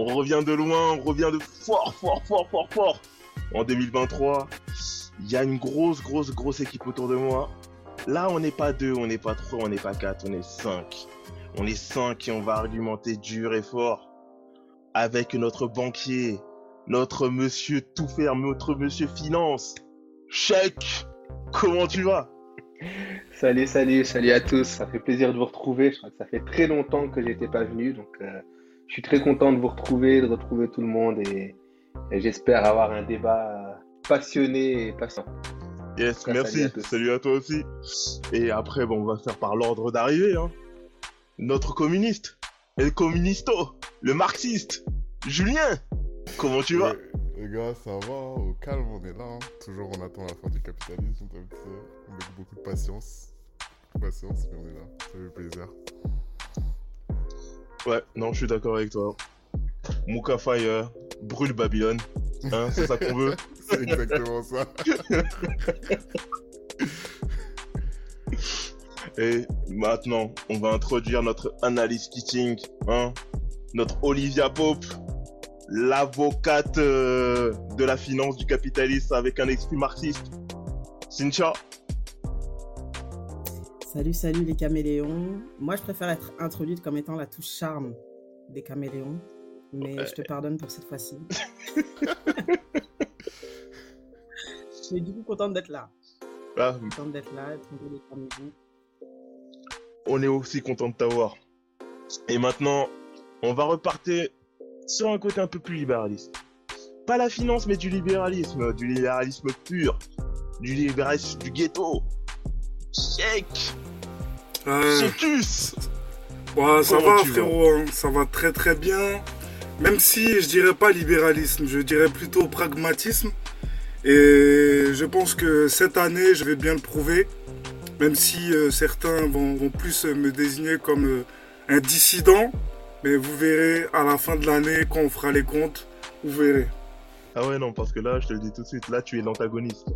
On revient de loin, on revient de fort, fort, fort, fort, fort. En 2023, il y a une grosse, grosse, grosse équipe autour de moi. Là, on n'est pas deux, on n'est pas trois, on n'est pas quatre, on est cinq. On est cinq et on va argumenter dur et fort avec notre banquier, notre monsieur tout faire, notre monsieur finance. Chèque, comment tu vas? Salut, salut, salut à tous. Ça fait plaisir de vous retrouver. Je crois que ça fait très longtemps que j'étais pas venu, donc euh, je suis très content de vous retrouver, de retrouver tout le monde et, et j'espère avoir un débat passionné et patient. Yes, merci. à. Salut à toi aussi. Et après, bon, on va faire par l'ordre d'arrivée. Hein. Notre communiste, el communisto, le marxiste, Julien. Comment tu vas? Les, les gars, ça va, au calme, on est là. hein. Toujours, on attend la fin du capitalisme, comme avec beaucoup de patience. Patience, mais on est là. Ça fait plaisir. Ouais, non, je suis d'accord avec toi. Mouka Fire, brûle Babylone. Hein, c'est ça qu'on veut. C'est exactement ça. Et maintenant, on va introduire notre analyse kitting, hein, notre Olivia Pope, l'avocate euh, de la finance du capitalisme avec un esprit marxiste. Cynthia, Salut, salut les caméléons. Moi, je préfère être introduite comme étant la touche charme des caméléons, mais je te pardonne pour cette fois-ci. je suis du coup contente d'être là. ah, Contente d'être là, les caméléons. on est aussi content de t'avoir. Et maintenant, on va repartir sur un côté un peu plus libéraliste. Pas la finance, mais du libéralisme, du libéralisme pur, du libéralisme du ghetto. Checus. ouais, ça Comment va frérot, hein, ça va très très bien. Même si je dirais pas libéralisme, je dirais plutôt pragmatisme. Et je pense que cette année, je vais bien le prouver. Même si euh, certains vont, vont plus me désigner comme euh, un dissident. Mais vous verrez à la fin de l'année, quand on fera les comptes, vous verrez. Ah ouais, non, parce que là, je te le dis tout de suite, là, tu es l'antagoniste.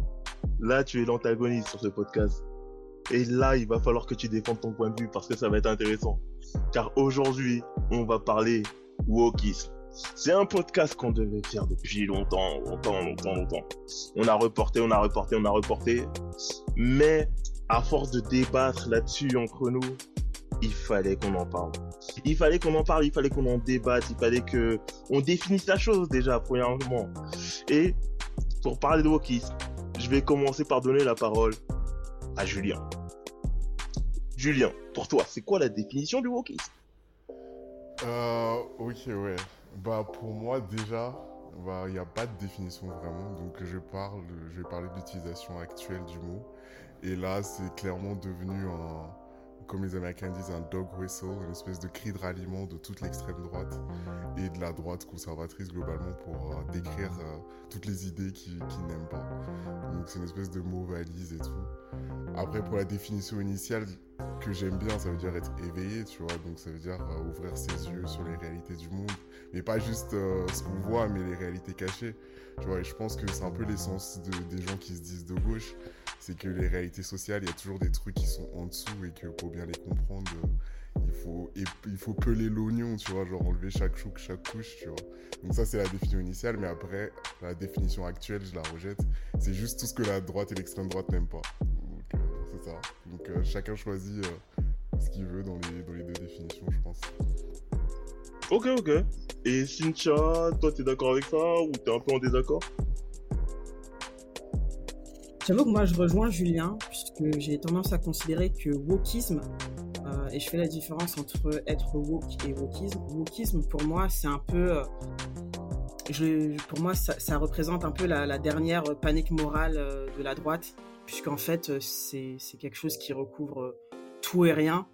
Là, tu es l'antagoniste sur ce podcast. Et là, il va falloir que tu défendes ton point de vue parce que ça va être intéressant. Car aujourd'hui, on va parler wokisme. C'est un podcast qu'on devait faire depuis longtemps, longtemps, longtemps, longtemps. On a reporté, on a reporté, on a reporté. Mais à force de débattre là-dessus entre nous, il fallait qu'on en parle. Il fallait qu'on en parle, il fallait qu'on en débatte, il fallait que on définisse la chose déjà, premièrement. Et pour parler de wokisme, je vais commencer par donner la parole Julien. Julien, pour toi, c'est quoi la définition du wokisme? Euh, ok, ouais. Bah, pour moi, déjà, bah, il n'y a pas de définition vraiment. Donc, je, parle, je vais parler de l'utilisation actuelle du mot. Et là, c'est clairement devenu un, comme les Américains disent, un dog whistle, une espèce de cri de ralliement de toute l'extrême droite et de la droite conservatrice globalement pour euh, décrire euh, toutes les idées qu'ils qu'ils n'aiment pas. Donc, c'est une espèce de mot valise et tout. Après, pour la définition initiale, que j'aime bien, ça veut dire être éveillé, tu vois. Donc ça veut dire euh, ouvrir ses yeux sur les réalités du monde. Mais pas juste ce qu'on voit, mais les réalités cachées. Je pense que c'est un peu l'essence de- des gens qui se disent de gauche. C'est que les réalités sociales, il y a toujours des trucs qui sont en dessous et que pour bien les comprendre, euh, il faut, il faut peler l'oignon, tu vois, genre enlever chaque chou, chaque couche, tu vois. Donc ça, c'est la définition initiale, mais après, la définition actuelle, je la rejette. C'est juste tout ce que la droite et l'extrême droite n'aiment pas. Donc euh, c'est ça. Donc euh, chacun choisit ce qu'il veut dans les, dans les deux définitions, je pense. Ok, ok. Et Cynthia, toi, t'es d'accord avec ça ou t'es un peu en désaccord? J'avoue que moi, je rejoins Julien, puisque j'ai tendance à considérer que wokisme, euh, et je fais la différence entre être woke et wokisme. Wokisme, pour moi, c'est un peu. euh, pour moi, ça, représente un peu la, dernière panique morale euh, de la droite, puisqu'en fait, euh, c'est quelque chose qui recouvre tout et rien.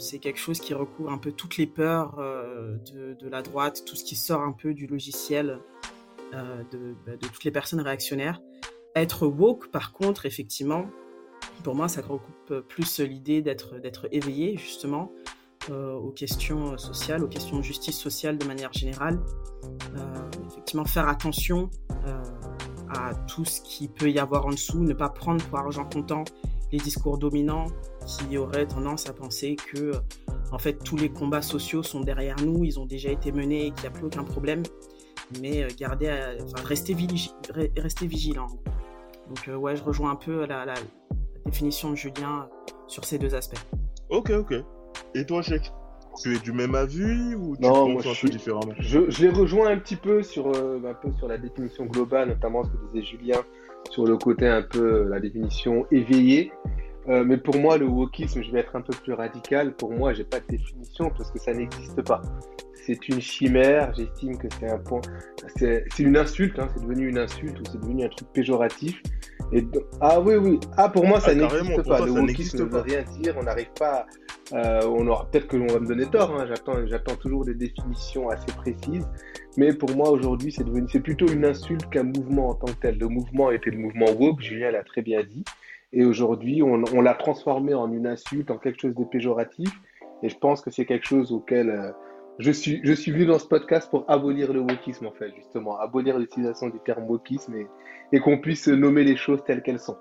Euh, c'est quelque chose qui recouvre un peu toutes les peurs euh, de, la droite, tout ce qui sort un peu du logiciel de, bah, de, toutes les personnes réactionnaires. Être woke, par contre, effectivement, pour moi, ça recoupe plus l'idée d'être d'être éveillé justement aux questions sociales, aux questions de justice sociale de manière générale. effectivement, faire attention à tout ce qui peut y avoir en dessous, ne pas prendre pour argent comptant les discours dominants qui auraient tendance à penser que en fait tous les combats sociaux sont derrière nous, ils ont déjà été menés et qu'il n'y a plus aucun problème. Mais euh, garder, enfin, rester, rester vigilant. Donc euh, ouais, je rejoins un peu la, la, définition de Julien sur ces deux aspects. Ok, ok. Et toi, Cheikh tu es du même avis ou tu non, penses un peu différemment? je, je, les rejoins un petit peu sur, euh, un peu sur la définition globale, notamment ce que disait Julien sur le côté un peu la définition éveillée. Euh, mais pour moi, le wokisme, je vais être un peu plus radical. Pour moi, j'ai pas de définition parce que ça n'existe pas. C'est une chimère. J'estime que c'est un point. C'est une insulte. Hein, c'est devenu une insulte ou c'est devenu un truc péjoratif. Et ah oui, oui. Ah, pour moi, ça ah, n'existe pas. le wokisme ne veut rien dire. On n'arrive pas. Euh, on aura peut-être que l'on va me donner tort. Hein. J'attends, j'attends toujours des définitions assez précises. Mais pour moi, aujourd'hui, c'est devenu, c'est plutôt une insulte qu'un mouvement en tant que tel. Le mouvement était le mouvement woke. Julien l'a très bien dit. Et aujourd'hui, on, l'a transformé en une insulte, en quelque chose de péjoratif. Et je pense que c'est quelque chose auquel euh, je suis, je suis venu dans ce podcast pour abolir le wokisme, en fait, justement. Abolir l'utilisation du terme wokisme et, et qu'on puisse nommer les choses telles qu'elles sont.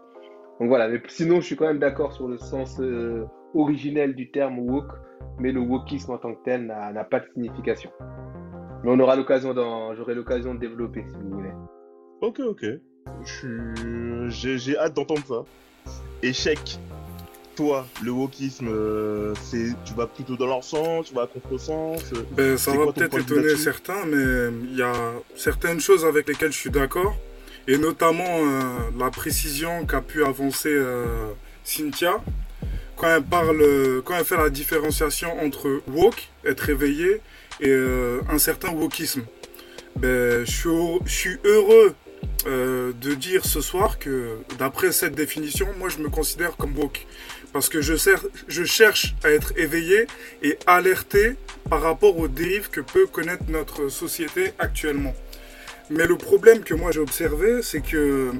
Donc voilà, mais sinon, je suis quand même d'accord sur le sens euh, originel du terme woke, mais le wokisme en tant que tel n'a pas de signification. Mais on aura l'occasion j'aurai l'occasion de développer si vous voulez. Ok, ok. J'ai hâte d'entendre ça échec, toi, le wokisme, euh, c'est, tu vas plutôt dans leur sens, tu vas à contre-sens euh, ben, Ça va peut-être étonner certains, mais il y a certaines choses avec lesquelles je suis d'accord, et notamment euh, la précision qu'a pu avancer Cynthia quand elle parle, quand elle fait la différenciation entre woke, être éveillé, et un certain wokisme. Ben, je suis heureux euh, de dire ce soir que, d'après cette définition, moi je me considère comme woke. Parce que je, cherche à être éveillé et alerté par rapport aux dérives que peut connaître notre société actuellement. Mais le problème que moi j'ai observé, c'est que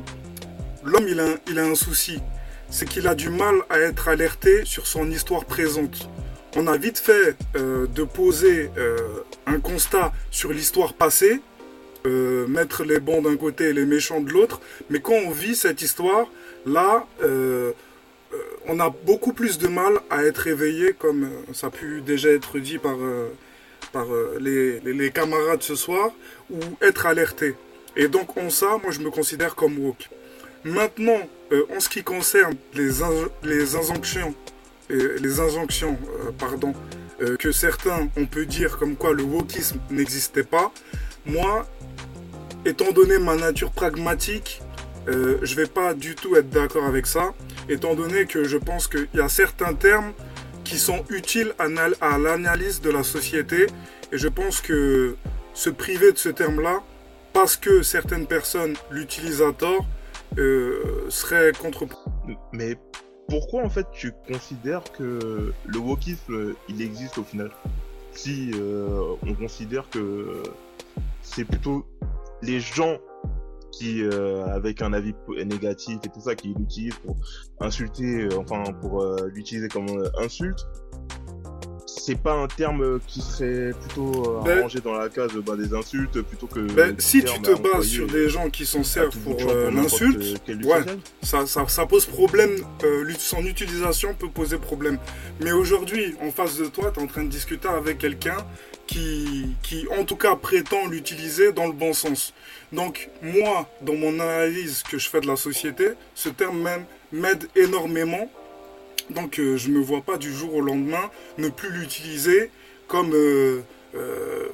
l'homme il a, il a un souci. C'est qu'il a du mal à être alerté sur son histoire présente. On a vite fait euh, de poser euh, un constat sur l'histoire passée euh, mettre les bons d'un côté et les méchants de l'autre. Mais quand on vit cette histoire, là, euh, euh, on a beaucoup plus de mal à être éveillé, comme ça a pu déjà être dit par, par les, camarades ce soir, ou être alerté. Et donc en ça, moi je me considère comme woke. Maintenant, en ce qui concerne les, les injonctions, les injonctions pardon, que certains, on peut dire comme quoi le wokisme n'existait pas, moi, étant donné ma nature pragmatique, euh, je vais pas du tout être d'accord avec ça, étant donné que je pense qu'il y a certains termes qui sont utiles à, l'analyse de la société, et je pense que se priver de ce terme-là, parce que certaines personnes l'utilisent à tort, euh, serait contre Mais pourquoi en fait tu considères que le wokisme il existe au final? Si euh, on considère que c'est plutôt les gens qui, euh, avec un avis négatif et tout ça, qui l'utilisent pour insulter, euh, enfin pour euh, l'utiliser comme insulte, c'est pas un terme qui serait plutôt ben, rangé dans la case bah, des insultes plutôt que. Ben, si tu te bases sur des gens qui s'en servent pour, l'insulte, ouais, ça, ça, ça, pose problème. son utilisation peut poser problème. Mais aujourd'hui, en face de toi, tu es en train de discuter avec quelqu'un qui, en tout cas prétend l'utiliser dans le bon sens. Donc moi, dans mon analyse que je fais de la société, ce terme même m'aide énormément. Donc euh, je ne me vois pas du jour au lendemain ne plus l'utiliser comme euh, euh,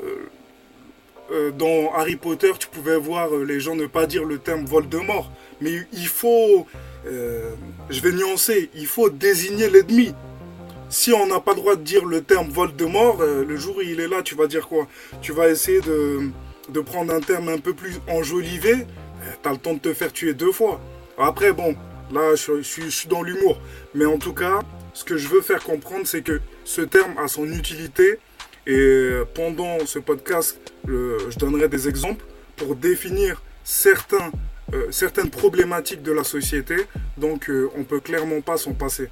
dans Harry Potter, tu pouvais voir les gens ne pas dire le terme Voldemort. Mais il faut, je vais nuancer, il faut désigner l'ennemi si on n'a pas le droit de dire le terme Voldemort, euh, le jour où il est là, tu vas dire quoi? Tu vas essayer de, prendre un terme un peu plus enjolivé? Euh, tu as le temps de te faire tuer deux fois. Après, bon, là, je, suis dans l'humour. Mais en tout cas, ce que je veux faire comprendre, c'est que ce terme a son utilité. Et pendant ce podcast, je donnerai des exemples. pour définir euh, certaines problématiques de la société, donc euh, on peut clairement pas s'en passer.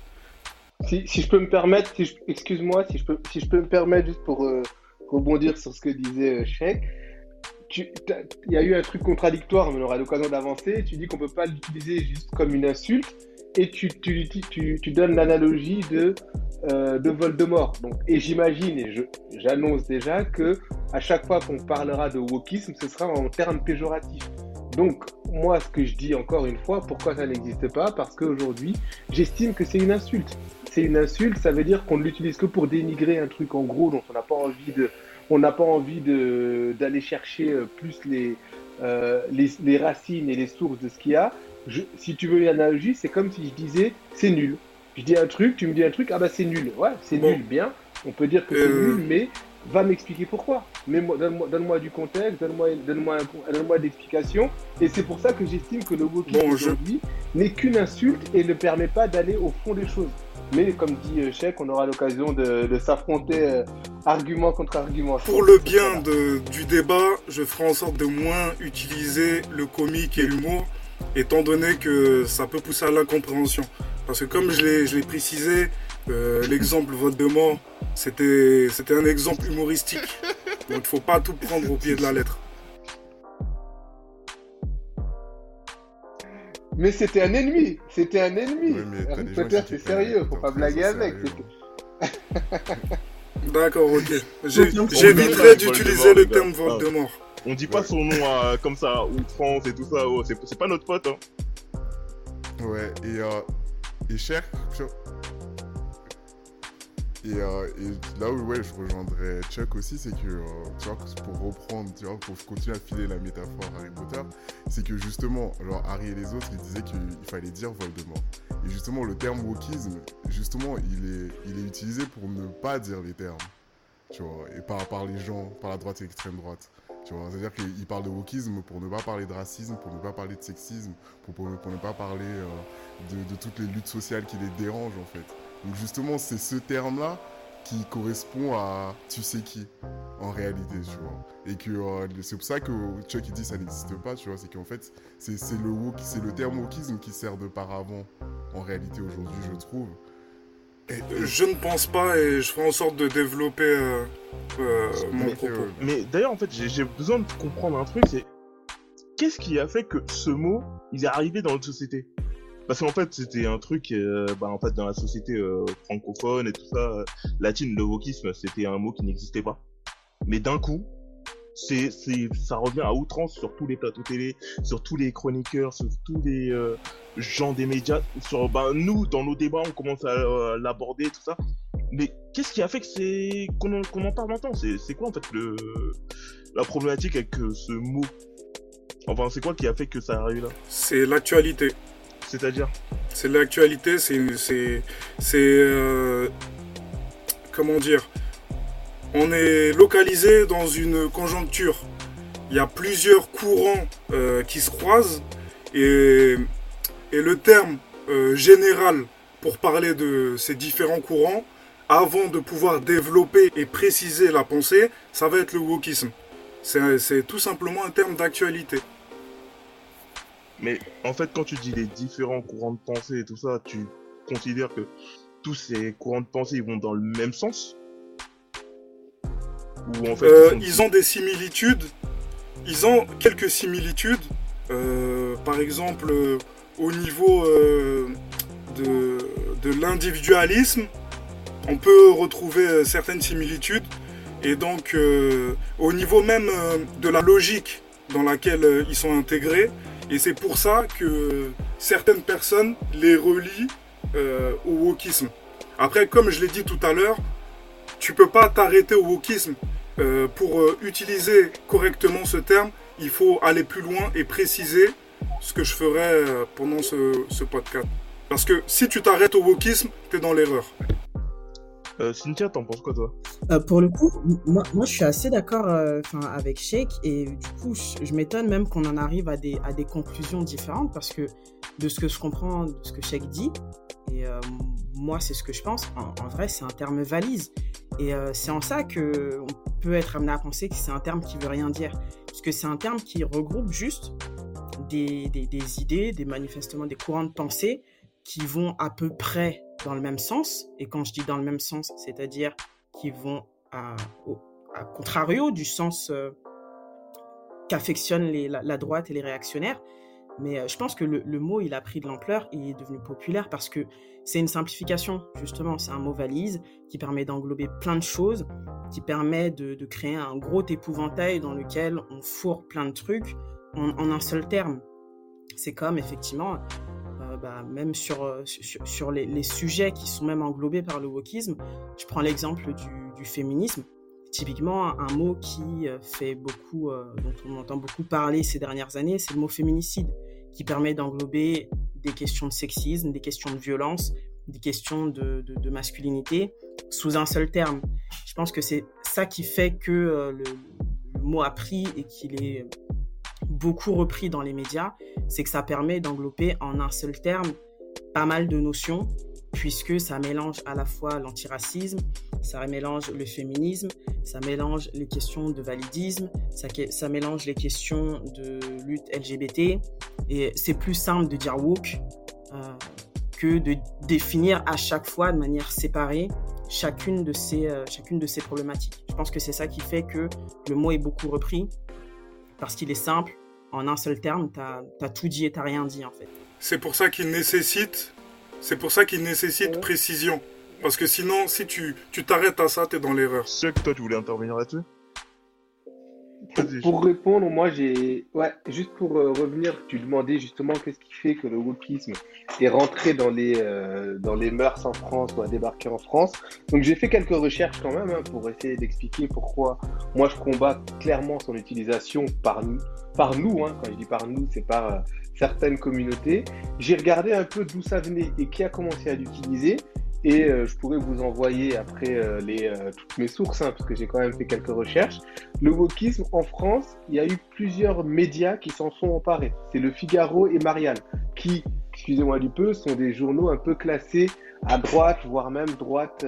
Si, je peux me permettre, excuse-moi, si je peux, si je peux me permettre juste pour euh, rebondir sur ce que disait Sheikh, il y a eu un truc contradictoire, mais on aura l'occasion d'avancer. Tu dis qu'on peut pas l'utiliser juste comme une insulte et tu donnes l'analogie de, euh, de Voldemort. Donc, et j'imagine, et j'annonce déjà que à chaque fois qu'on parlera de wokisme, ce sera en termes péjoratifs. Donc, moi, ce que je dis encore une fois, pourquoi ça n'existe pas? Parce qu'aujourd'hui, j'estime que c'est une insulte. C'est une insulte, ça veut dire qu'on ne l'utilise que pour dénigrer un truc en gros dont on n'a pas envie de, on n'a pas envie d'aller chercher euh, plus les, euh, les, les, racines et les sources de ce qu'il y a si tu veux une analogie, c'est comme si je disais c'est nul. Je dis un truc, tu me dis un truc, ah bah c'est nul. Ouais, c'est nul, bien. On peut dire que c'est euh. nul, mais va m'expliquer pourquoi. Donne-moi donne du contexte, donne-moi donne donne d'explications. Et c'est pour ça que j'estime que le wokisme aujourd'hui n'est qu'une insulte et ne permet pas d'aller au fond des choses. Mais comme dit Cheikh, on aura l'occasion de, s'affronter euh, argument contre argument. Pour le bien de, du débat, je ferai en sorte de moins utiliser le comique et l'humour étant donné que ça peut pousser à l'incompréhension. Parce que comme je l'ai précisé, euh, l'exemple vote de mort, c'était un exemple humoristique. Donc il ne faut pas tout prendre au pied de la lettre. Mais c'était un ennemi, c'était un ennemi. Peut-être c'est sérieux, faut pas blaguer avec. D'accord, ok. J'éviterai d'utiliser le terme vote de mort. On dit pas son nom euh, comme ça, ou France et tout ça, oh, c'est pas notre pote. Hein. Ouais, et, euh, et cher. Et, euh, et, là où ouais, je rejoindrais Chuck aussi, c'est que, euh, tu vois, pour reprendre, tu vois, pour continuer à filer la métaphore Harry Potter, c'est que justement, alors Harry et les autres, ils disaient qu'il fallait dire Voldemort. Et justement, le terme wokisme, justement, il est, il est utilisé pour ne pas dire les termes, tu vois, et par, les gens, par la droite et l'extrême droite. C'est-à-dire qu'il parle de wokisme pour ne pas parler de racisme, pour ne pas parler de sexisme, pour, ne pas parler euh, de, toutes les luttes sociales qui les dérangent en fait. Donc justement, c'est ce terme-là qui correspond à tu sais qui en réalité, tu vois. Et que euh, c'est pour ça que Chuck il dit ça n'existe pas, tu vois. C'est qu'en fait, c'est le, c'est le terme wokisme qui sert de paravent en réalité aujourd'hui, je trouve. Je ne pense pas et je ferai en sorte de développer euh, euh, mon propos. Mais d'ailleurs, en fait, j'ai besoin de comprendre un truc, c'est qu'est-ce qui a fait que ce mot, il est arrivé dans notre société? Parce qu'en fait, c'était un truc, euh, bah, en fait, dans la société francophone et tout ça, latine, le wokisme, c'était un mot qui n'existait pas. Mais d'un coup, c'est, c'est, ça revient à outrance sur tous les plateaux télé, sur tous les chroniqueurs, sur tous les euh, gens des médias. Sur, ben, nous, dans nos débats, on commence à euh, l'aborder, tout ça. Mais qu'est-ce qui a fait que c'est qu'on, en parle maintenant? C'est, c'est quoi en fait le, la problématique avec euh, ce mot? Enfin, c'est quoi qui a fait que ça arrive là? C'est l'actualité. C'est-à-dire C'est l'actualité, c'est. c'est comment dire on est localisé dans une conjoncture. Il y a plusieurs courants euh, qui se croisent et, le terme euh, général pour parler de ces différents courants, avant de pouvoir développer et préciser la pensée, ça va être le wokisme. C'est tout simplement un terme d'actualité. Mais en fait, quand tu dis les différents courants de pensée et tout ça, tu considères que tous ces courants de pensée vont dans le même sens? Euh, ils, ont des similitudes. Ils ont quelques similitudes. Euh, par exemple, euh, au niveau de, de l'individualisme, on peut retrouver certaines similitudes. Et donc, au niveau même de la logique dans laquelle ils sont intégrés, et c'est pour ça que certaines personnes les relient au wokisme. Après, comme je l'ai dit tout à l'heure, tu peux pas t'arrêter au wokisme. Euh, pour euh, utiliser correctement ce terme, il faut aller plus loin et préciser ce que je ferai euh, pendant ce, podcast. Parce que si tu t'arrêtes au wokisme, tu es dans l'erreur. Cynthia, t'en penses quoi toi? Pour le coup, moi, moi, je suis assez d'accord avec Sheikh et du coup je, m'étonne même qu'on en arrive à des, à des conclusions différentes parce que de ce que je comprends, de ce que Sheikh dit, et moi c'est ce que je pense, en, vrai c'est un terme valise. Et c'est en ça que peut être amené à penser que c'est un terme qui veut rien dire. Parce que c'est un terme qui regroupe juste des, des, idées, des manifestements, des courants de pensée qui vont à peu près dans le même sens. Et quand je dis dans le même sens, c'est-à-dire qui vont à, au à contrario du sens euh, qu'affectionnent la, droite et les réactionnaires. Mais euh, je pense que le, mot, il a pris de l'ampleur et il est devenu populaire parce que c'est une simplification, justement. C'est un mot valise qui permet d'englober plein de choses, qui permet de, créer un gros épouvantail dans lequel on fourre plein de trucs en, un seul terme. C'est comme, effectivement, bah, même sur, sur, les, sujets qui sont même englobés par le wokisme, je prends l'exemple du, féminisme. Typiquement, un mot qui euh, fait beaucoup, euh, dont on entend beaucoup parler ces dernières années, c'est le mot féminicide, qui permet d'englober des questions de sexisme, des questions de violence, des questions de, masculinité sous un seul terme. Je pense que c'est ça qui fait que euh, le, mot a pris et qu'il est beaucoup repris dans les médias, c'est que ça permet d'englober en un seul terme pas mal de notions puisque ça mélange à la fois l'antiracisme, ça mélange le féminisme, ça mélange les questions de validisme, ça, mélange les questions de lutte LGBT. Et c'est plus simple de dire woke euh, que de définir à chaque fois de manière séparée chacune de ces, euh, chacune de ces problématiques. Je pense que c'est ça qui fait que le mot est beaucoup repris parce qu'il est simple. En un seul terme, tu as, tout dit et tu rien dit en fait. C'est pour ça qu'il nécessite c'est pour ça qu'il nécessite précision. Parce que sinon, si tu t'arrêtes à ça, tu es dans l'erreur. C'est que toi, tu voulais intervenir là-dessus pour, répondre, moi j'ai. Ouais, juste pour euh, revenir, tu demandais justement qu'est-ce qui fait que le wokisme est rentré dans les, euh, dans les mœurs en France ou a débarqué en France. Donc j'ai fait quelques recherches quand même hein, pour essayer d'expliquer pourquoi moi je combats clairement son utilisation par nous. Par nous, hein, quand je dis par nous, c'est par euh, certaines communautés. J'ai regardé un peu d'où ça venait et qui a commencé à l'utiliser. Et euh, je pourrais vous envoyer après euh, euh, toutes mes sources, hein, parce que j'ai quand même fait quelques recherches. Le wokisme en France, il y a eu plusieurs médias qui s'en sont emparés. C'est le Figaro et Marianne, qui, excusez-moi du peu, sont des journaux un peu classés à droite, voire même droite,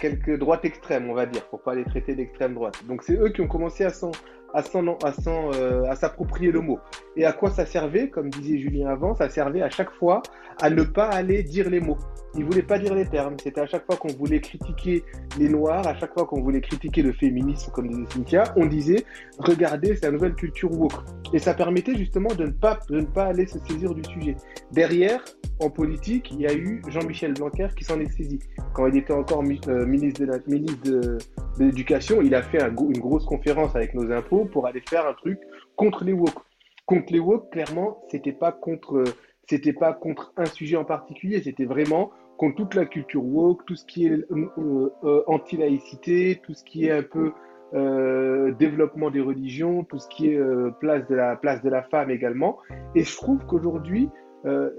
quelques droites extrêmes, on va dire, pour pas les traiter d'extrême droite. Donc c'est eux qui ont commencé à s'en à à s'approprier le mot. Et à quoi ça servait? Comme disait Julien avant, ça servait à chaque fois à ne pas aller dire les mots. Il voulait pas dire les termes. C'était à chaque fois qu'on voulait critiquer les Noirs, à chaque fois qu'on voulait critiquer le féminisme, comme disait Cynthia, on disait regardez, c'est la nouvelle culture woke. Et ça permettait justement de ne pas, de ne pas aller se saisir du sujet. Derrière, en politique, il y a eu Jean-Michel Blanquer qui s'en est saisi. Quand il était encore euh, ministre de l'éducation, il a fait une grosse conférence avec nos impôts pour aller faire un truc contre les woke. Contre les woke, clairement, c'était pas contre c'était pas contre un sujet en particulier, c'était vraiment contre toute la culture woke, tout ce qui est euh, euh, anti-laïcité, tout ce qui est un peu euh, développement des religions, tout ce qui est place de la place de la femme également. Et je trouve qu'aujourd'hui,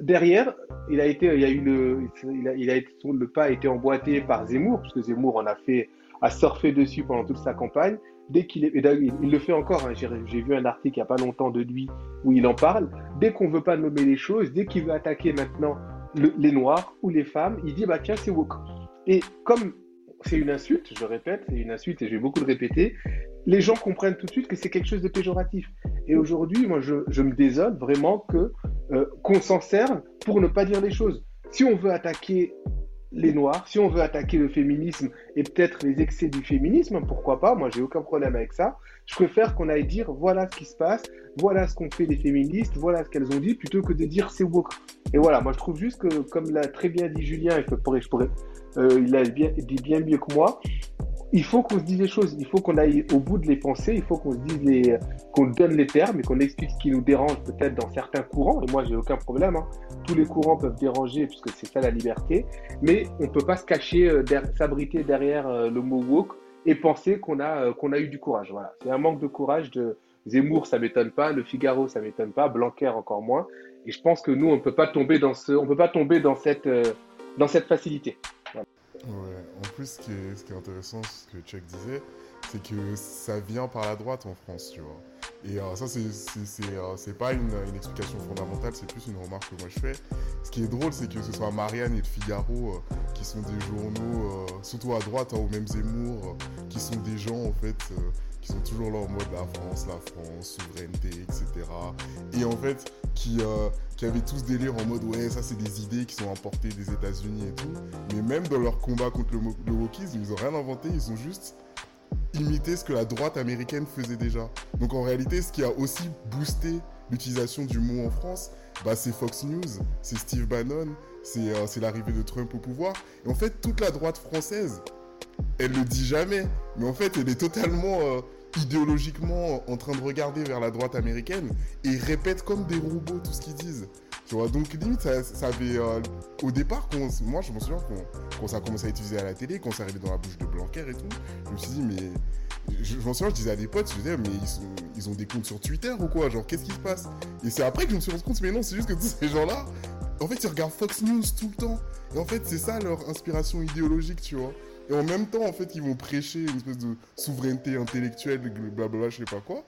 derrière, il a été, il a eu le, il a, il a été, le pas a été emboîté par Zemmour, parce que Zemmour en a fait, a surfé dessus pendant toute sa campagne dès qu'il est, il le fait encore, hein, j'ai vu un article il n'y a pas longtemps de lui où il en parle, dès qu'on ne veut pas nommer les choses, dès qu'il veut attaquer maintenant les Noirs ou les femmes, il dit bah tiens c'est woke. Et comme c'est une insulte, je répète, c'est une insulte et je vais beaucoup le répéter, les gens comprennent tout de suite que c'est quelque chose de péjoratif. Et aujourd'hui, moi je, je, me désole vraiment que euh, qu'on s'en serve pour ne pas dire les choses. Si on veut attaquer les Noirs, si on veut attaquer le féminisme et peut-être les excès du féminisme, pourquoi pas, moi j'ai aucun problème avec ça. Je préfère qu'on aille dire voilà ce qui se passe, voilà ce qu'ont fait les féministes, voilà ce qu'elles ont dit, plutôt que de dire c'est woke. Et voilà, moi je trouve juste que, comme l'a très bien dit Julien, et je pourrais, euh, il a dit bien mieux que moi, il faut qu'on se dise les choses, il faut qu'on aille au bout de les pensées, il faut qu'on se dise qu'on donne les termes et qu'on explique ce qui nous dérange peut-être dans certains courants. Et moi, j'ai aucun problème. Hein. Tous les courants peuvent déranger puisque c'est ça la liberté. Mais on ne peut pas se cacher, euh, s'abriter derrière euh, le mot woke et penser qu'on a, euh, qu'on a eu du courage. C'est un manque de courage de Zemmour, ça m'étonne pas. Le Figaro, ça m'étonne pas. Blanquer encore moins. Et je pense que nous, on ne peut pas tomber dans ce, on peut pas tomber dans cette, dans cette facilité. Ouais, en plus, ce qui est, ce qui est intéressant, ce que Chuck disait, c'est que ça vient par la droite en France, tu vois. Et euh, ça, c'est c'est pas une, explication fondamentale, c'est plus une remarque que moi je fais. Ce qui est drôle, c'est que ce soit Marianne et le Figaro, qui sont des journaux, surtout à droite, hein, ou même Zemmour, qui sont des gens en fait qui sont toujours là en mode la France, la France, souveraineté, etc. Et en fait, qui, euh, qui avaient tous délire en mode ouais, ça c'est des idées qui sont importées des États-Unis et tout. Mais même dans leur combat contre le, le wokisme, ils ont rien inventé, ils ont juste imité ce que la droite américaine faisait déjà. Donc en réalité, ce qui a aussi boosté l'utilisation du mot en France, bah, c'est Fox News, c'est Steve Bannon, c'est euh, l'arrivée de Trump au pouvoir. Et en fait, toute la droite française, elle le dit jamais, mais en fait, elle est totalement euh, idéologiquement en train de regarder vers la droite américaine et répète comme des robots tout ce qu'ils disent. Tu vois, donc limite, ça, avait. Euh, au départ, moi je me souviens quand, ça a commencé à utilisé à la télé, quand ça arrivait dans la bouche de Blanquer et tout, je me suis dit, mais. Je, m'en souviens, je disais à des potes, je disais, mais ils, ils ont des comptes sur Twitter ou quoi Genre, qu'est-ce qui se passe? Et c'est après que je me suis rendu compte, mais non, c'est juste que tous ces gens-là, en fait, ils regardent Fox News tout le temps. Et en fait, c'est ça leur inspiration idéologique, tu vois. Et en même temps, en fait, ils vont prêcher une espèce de souveraineté intellectuelle, blablabla, je sais pas quoi.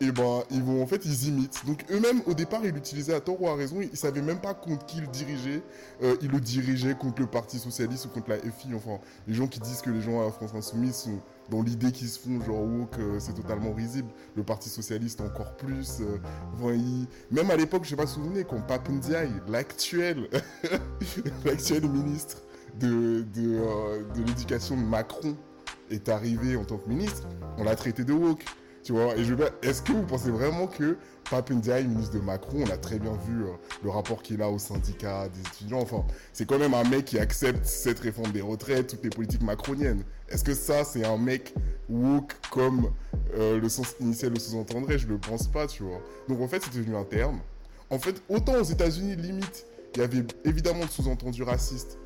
Et ben, ils vont, en fait, ils imitent. Donc eux-mêmes, au départ, ils l'utilisaient à tort ou à raison. Ils savaient même pas contre qui ils dirigeaient. Euh, ils le dirigeaient contre le Parti Socialiste ou contre la FI. Enfin, les gens qui disent que les gens à la France Insoumise sont dans l'idée qu'ils se font, genre, oh, que c'est totalement risible. Le Parti Socialiste encore plus. Euh, même à l'époque, je sais pas si vous souvenez, quand Papendiaï, l'actuel, l'actuel ministre euh, de l'éducation de Macron est arrivé en tant que ministre, on l'a traité de woke. Tu vois, et je est-ce que vous pensez vraiment que Papendiaï, ministre de Macron, on a très bien vu euh, le rapport qu'il a au syndicat des étudiants, enfin, c'est quand même un mec qui accepte cette réforme des retraites, toutes les politiques macroniennes. Est-ce que ça, c'est un mec woke comme euh, le sens initial le sous-entendrait? Je le pense pas, tu vois. Donc en fait, c'est devenu un terme. En fait, autant aux États-Unis, limite, il y avait évidemment le sous-entendu raciste,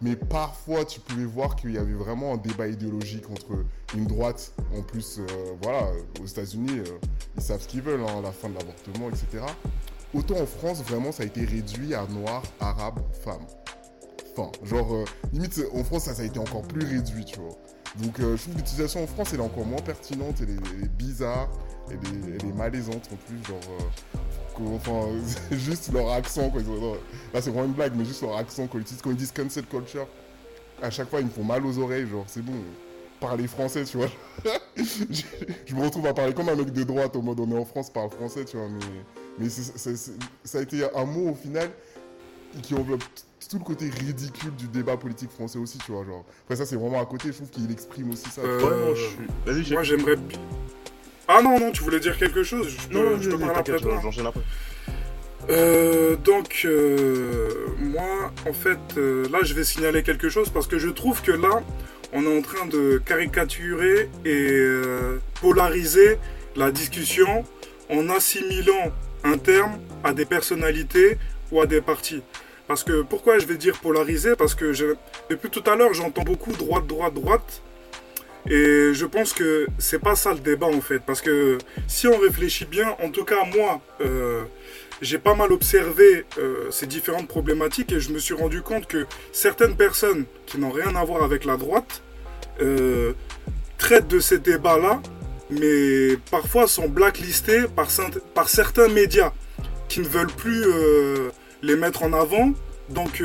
mais parfois tu pouvais voir qu'il y avait vraiment un débat idéologique entre une droite, en plus, euh, voilà, aux États-Unis, euh, ils savent ce qu'ils veulent, hein, la fin de l'avortement, etc. Autant en France, vraiment, ça a été réduit à noir, arabe, femme. Enfin, genre, euh, limite, en France, ça, a été encore plus réduit, tu vois. Donc, je trouve que l'utilisation en France, elle est encore moins pertinente, elle est, bizarre, elle est, elle est, malaisante en plus, genre, enfin, juste leur accent, quoi. Là, c'est vraiment une blague, mais juste leur accent, quand ils disent, quand ils disent cancel culture, à chaque fois, ils me font mal aux oreilles, genre, c'est bon, parler français, tu vois. je, me retrouve à parler comme un mec de droite, au mode on est en France, parle français, tu vois, mais, mais ça a été un mot, au final, qui enveloppe tout le côté ridicule du débat politique français aussi, tu vois, genre. Après, ça, c'est vraiment à côté, je trouve qu'il exprime aussi ça. Euh, moi, j'aimerais ah non, non, tu voulais dire quelque chose Je peux, non, je peux parler après toi. Euh, donc, euh, moi, en fait, euh, là, je vais signaler quelque chose parce que je trouve que là, on est en train de caricaturer et polariser la discussion en assimilant un terme à des personnalités ou à des partis. Parce que pourquoi je vais dire polariser? Parce que je, depuis tout à l'heure, j'entends beaucoup droite, droite, droite. Et je pense que c'est pas ça le débat en fait. Parce que si on réfléchit bien, en tout cas moi, euh, j'ai pas mal observé euh, ces différentes problématiques et je me suis rendu compte que certaines personnes qui n'ont rien à voir avec la droite euh, traitent de ces débats-là, mais parfois sont blacklistées par, par certains médias qui ne veulent plus les mettre en avant donc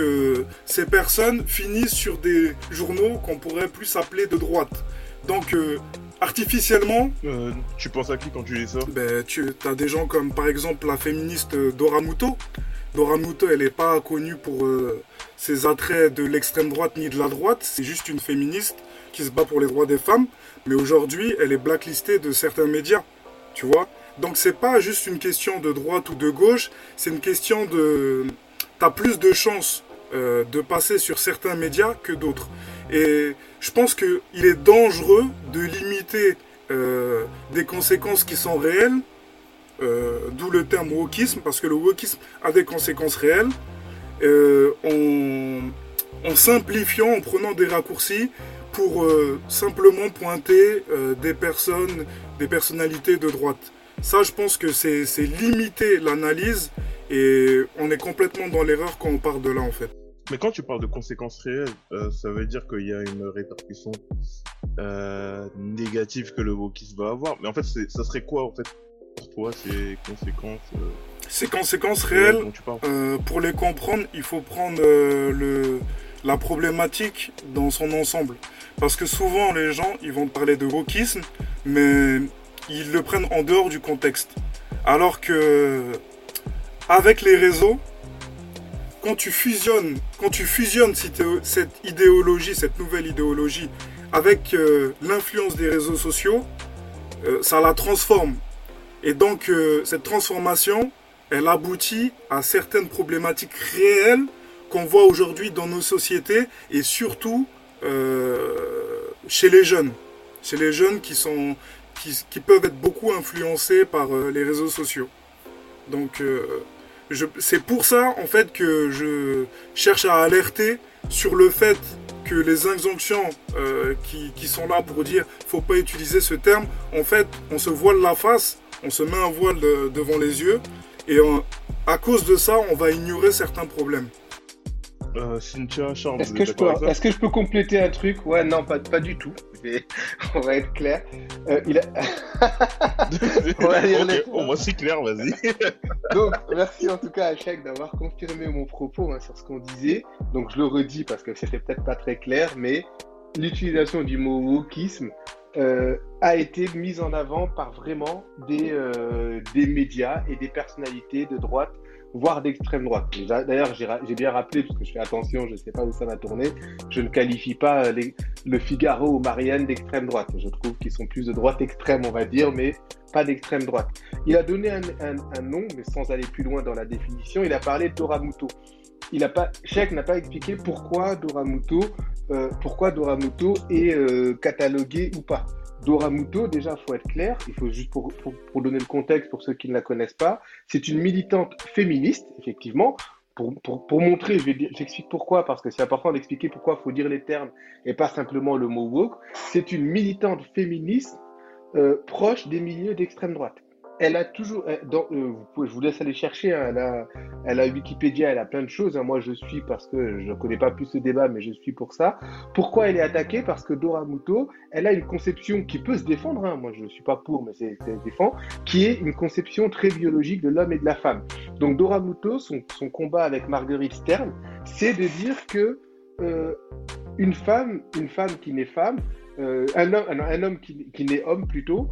ces personnes finissent sur des journaux qu'on pourrait plus appeler de droite. Donc, euh, artificiellement. Euh, tu penses à qui quand tu dis ça ben, Tu as des gens comme par exemple la féministe Dora Muto. Dora Muto, elle n'est pas connue pour euh, ses attraits de l'extrême droite ni de la droite. C'est juste une féministe qui se bat pour les droits des femmes. Mais aujourd'hui, elle est blacklistée de certains médias. Tu vois Donc, c'est pas juste une question de droite ou de gauche. C'est une question de. Tu as plus de chances de passer sur certains médias que d'autres. Et je pense qu'il est dangereux de limiter euh, des conséquences qui sont réelles, euh, d'où le terme wokisme, parce que le wokisme a des conséquences réelles, euh, en, simplifiant, en prenant des raccourcis pour simplement pointer des personnes, des personnalités de droite. Ça, je pense que c'est limiter l'analyse et on est complètement dans l'erreur quand on part de là, en fait. Mais quand tu parles de conséquences réelles, euh, ça veut dire qu'il y a une répercussion euh, négative que le wokisme va avoir. Mais en fait, ça serait quoi en fait pour toi, ces conséquences euh, Ces conséquences réelles dont tu parles? euh, pour les comprendre, il faut prendre euh, le, la problématique dans son ensemble. Parce que souvent, les gens, ils vont parler de wokisme, mais ils le prennent en dehors du contexte. Alors que, avec les réseaux, quand tu fusionnes, quand tu fusionnes cette, idéologie, cette nouvelle idéologie, avec euh, l'influence des réseaux sociaux, euh, ça la transforme. Et donc, euh, cette transformation, elle aboutit à certaines problématiques réelles qu'on voit aujourd'hui dans nos sociétés et surtout chez les jeunes. Chez les jeunes qui, sont, qui, peuvent être beaucoup influencés par les réseaux sociaux. Donc, c'est pour ça, en fait, que je cherche à alerter sur le fait que les injonctions euh, qui, qui sont là pour dire faut pas utiliser ce terme, en fait, on se voile la face, on se met un voile de- devant les yeux, et on- à cause de ça, on va ignorer certains problèmes. Euh, Cynthia, Charles, Est-ce que, je peux, d'accord avec ça? est-ce que je peux compléter un truc? Ouais, non, pas, pas du tout. On va être clair. Euh, il a... on va dire Ok, les- oh, moi c'est clair, vas-y. Donc, merci en tout cas à Chèque d'avoir confirmé mon propos hein, sur ce qu'on disait. Donc, je le redis parce que c'était peut-être pas très clair, mais l'utilisation du mot wokisme euh, a été mise en avant par vraiment des, euh, des médias et des personnalités de droite, voire d'extrême droite. D'ailleurs, j'ai bien rappelé, parce que je fais attention, je ne sais pas où ça va tourner, je ne qualifie pas euh, le Figaro ou Marianne d'extrême droite. Je trouve qu'ils sont plus de droite extrême, on va dire, mais pas d'extrême droite. Il a donné un, nom, mais sans aller plus loin dans la définition, il a parlé Doramuto. Il a pas, n'a pas expliqué pourquoi Doramuto, euh, pourquoi Doramuto est euh, catalogué ou pas. Doramuto, déjà, faut être clair, il faut juste pour, donner le contexte pour ceux qui ne la connaissent pas, c'est une militante féministe, effectivement. Pour, pour, pour montrer, j'explique pourquoi, parce que c'est important d'expliquer pourquoi il faut dire les termes et pas simplement le mot woke. C'est une militante féministe euh, proche des milieux d'extrême droite. Elle a toujours, euh, je vous laisse aller chercher, hein, elle, a, elle a Wikipédia, elle a plein de choses. hein. moi, je suis parce que je ne connais pas plus ce débat, mais je suis pour ça. Pourquoi elle est attaquée? Parce que Dora Muto, elle a une conception qui peut se défendre. hein. Moi, je ne suis pas pour, mais c'est c'est défend, qui est une conception très biologique de l'homme et de la femme. Donc, Dora Muto, son, combat avec Marguerite Stern, c'est de dire que euh, une femme, une femme qui n'est femme, euh, un homme, un, homme qui, qui n'est homme plutôt,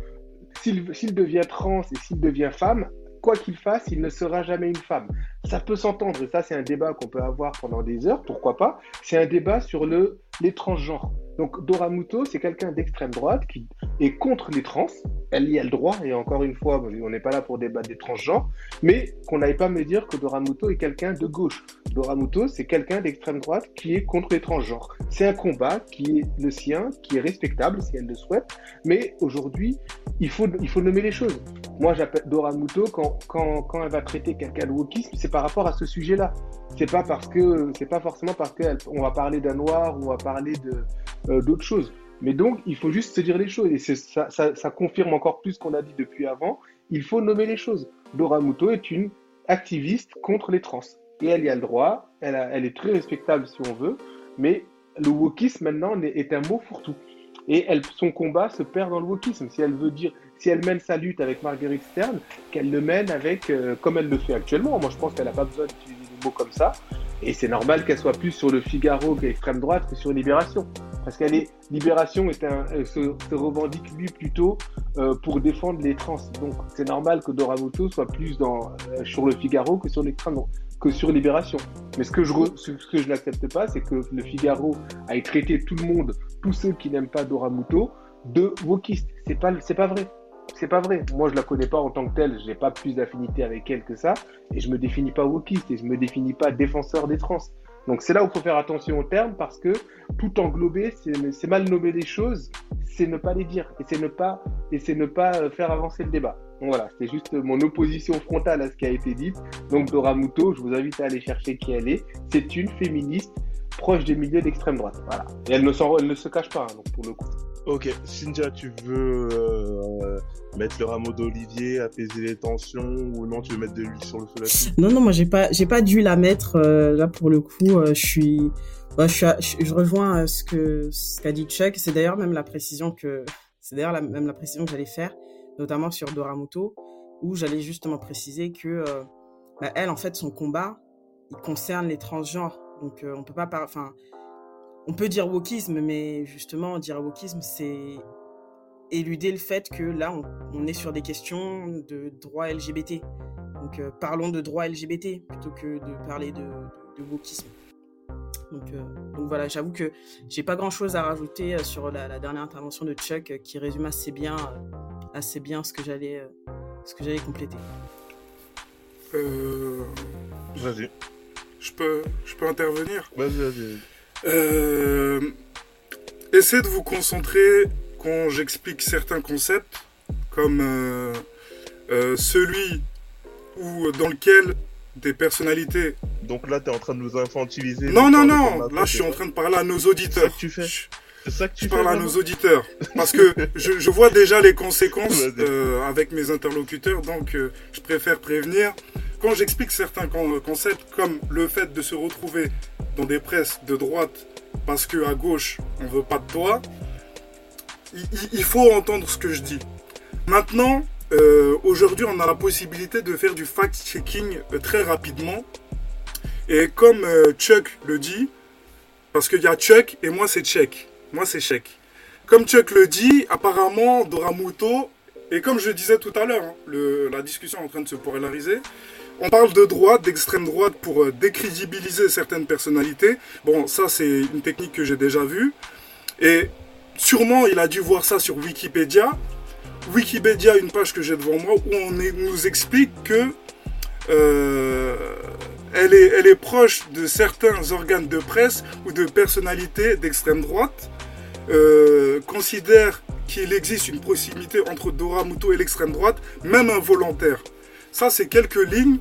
s'il devient trans et s'il devient femme, quoi qu'il fasse, il ne sera jamais une femme. Ça peut s'entendre, et ça c'est un débat qu'on peut avoir pendant des heures, pourquoi pas. C'est un débat sur le, les transgenres. Donc Dora Muto, c'est quelqu'un d'extrême droite qui est contre les trans. Elle y a le droit, et encore une fois, on n'est pas là pour débattre des transgenres, mais qu'on n'aille pas me dire que Dora Muto est quelqu'un de gauche. Dora Muto, c'est quelqu'un d'extrême droite qui est contre les transgenres. C'est un combat qui est le sien, qui est respectable si elle le souhaite, mais aujourd'hui, il faut, il faut nommer les choses. Moi, j'appelle Dora Muto quand, quand, quand elle va traiter quelqu'un de wokisme, c'est par rapport à ce sujet-là. C'est pas parce que, c'est pas forcément parce qu'on va parler d'un noir ou on va parler de, euh, d'autres choses. Mais donc, il faut juste se dire les choses. Et ça, confirme encore plus ce qu'on a dit depuis avant. Il faut nommer les choses. Dora Muto est une activiste contre les trans. Et elle y a le droit. Elle, est très respectable si on veut. Mais le wokisme maintenant est un mot fourre-tout. Et son combat se perd dans le wokisme. Si elle veut dire, si elle mène sa lutte avec Marguerite Stern, qu'elle le mène avec, euh, comme elle le fait actuellement. Moi, je pense qu'elle n'a pas besoin d'utiliser des mots comme ça. Et c'est normal qu'elle soit plus sur le Figaro qu'extrême droite que sur Libération. Parce qu'elle est, Libération est se, revendique lui plutôt euh, pour défendre les trans. Donc c'est normal que Doramuto soit plus dans, euh, sur le Figaro que sur que sur Libération. Mais ce que je, ce que je n'accepte pas, c'est que le Figaro aille traiter tout le monde, tous ceux qui n'aiment pas Doramuto, de wokiste. C'est pas, c'est pas vrai. C'est pas vrai. Moi, je la connais pas en tant que telle. J'ai pas plus d'affinité avec elle que ça. Et je me définis pas wokiste et je me définis pas défenseur des trans. Donc c'est là où il faut faire attention aux termes parce que tout englober, c'est mal nommer les choses, c'est ne pas les dire et c'est ne pas et c'est ne pas euh, faire avancer le débat. Donc voilà, c'est juste mon opposition frontale à ce qui a été dit. Donc Dora Muto, je vous invite à aller chercher qui elle est. C'est une féministe proche des milieux d'extrême droite. Voilà. Et elle ne, s'en- elle ne se cache pas, hein, donc pour le coup. Ok, Cynthia, tu veux euh, mettre le rameau d'olivier, apaiser les tensions, ou non, tu veux mettre de l'huile sur le feu Non, non, moi j'ai pas, j'ai pas dû la mettre euh, là pour le coup. euh, je suis, bah, je, rejoins ce que ce qu'a dit Chuck. C'est d'ailleurs même la précision que, c'est d'ailleurs même la précision que j'allais faire, notamment sur Doramuto. où j'allais justement préciser que bah, elle, en fait, son combat, il concerne les transgenres. Donc, on peut pas, enfin, on peut dire wokisme, mais justement, dire wokisme, c'est éluder le fait que là, on, est sur des questions de droit LGBT. Donc, parlons de droit LGBT plutôt que de parler de, de, wokisme. Donc, donc, voilà, j'avoue que j'ai pas grand chose à rajouter sur la, dernière intervention de Chuck qui résume assez bien, assez bien ce que j'allais, ce que j'allais compléter. Euh... Vas-y. Je peux, je peux intervenir? Vas-y, vas-y. Euh... Essayez de vous concentrer quand j'explique certains concepts, comme euh, euh, celui où, dans lequel des personnalités. Donc là, tu es en train de nous infantiliser. Non, non, non. Là, je suis en train de parler à nos auditeurs. C'est ça que tu fais. C'est ça que tu je parle à nos auditeurs. Parce que je, je, vois déjà les conséquences euh, avec mes interlocuteurs, donc euh, je préfère prévenir. Quand j'explique certains concepts, comme le fait de se retrouver des presses de droite parce que à gauche on veut pas de toi, il, faut entendre ce que je dis. Maintenant, euh, aujourd'hui, on a la possibilité de faire du fact-checking euh, très rapidement. Et comme euh, Chuck le dit, parce qu'il y a Chuck et moi c'est Check. Moi c'est Check. Comme Chuck le dit, apparemment Doramuto, et comme je disais tout à l'heure, hein, la discussion est en train de se polariser, on parle de droite, d'extrême droite pour décrédibiliser certaines personnalités. Bon, ça c'est une technique que j'ai déjà vue. Et sûrement il a dû voir ça sur Wikipédia. Wikipédia, une page que j'ai devant moi, où on nous explique que euh, elle, est, elle est proche de certains organes de presse ou de personnalités d'extrême droite, euh, considère qu'il existe une proximité entre Dora Muto et l'extrême droite, même involontaire. Ça, c'est quelques lignes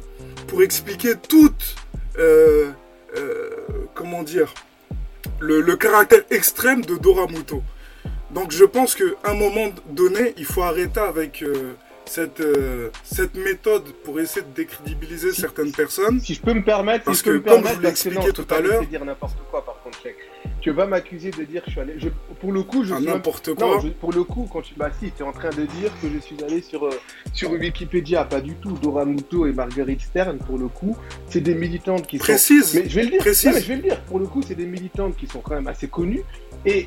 pour expliquer toute, euh, comment dire, le, le, caractère extrême de Dora Muto. Donc je pense qu'à un moment donné, il faut arrêter avec euh, cette, euh, cette méthode pour essayer de décrédibiliser certaines personnes. Si je peux me permettre, parce si que comme vous l'expliquez tout à l'heure, dire n'importe quoi par contre, Check. Tu vas m'accuser de dire que je suis allé. Je, pour le coup, je ah, n'importe quoi. Non, pour le coup, quand tu bah si, tu es en train de dire que je suis allé sur euh, sur Wikipédia, pas du tout. Dora Muto et Marguerite Stern, pour le coup, c'est des militantes qui Précise. sont. Mais je vais le dire. Précise. Non, mais je vais le dire. Pour le coup, c'est des militantes qui sont quand même assez connues et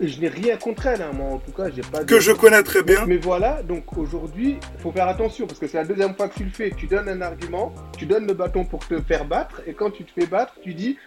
je n'ai rien contre elle, hein. moi en tout cas, j'ai pas. Que je connais très bien. Mais, voilà, donc aujourd'hui, il faut faire attention parce que c'est la deuxième fois que tu le fais. Tu donnes un argument, tu donnes le bâton pour te faire battre, et quand tu te fais battre, tu dis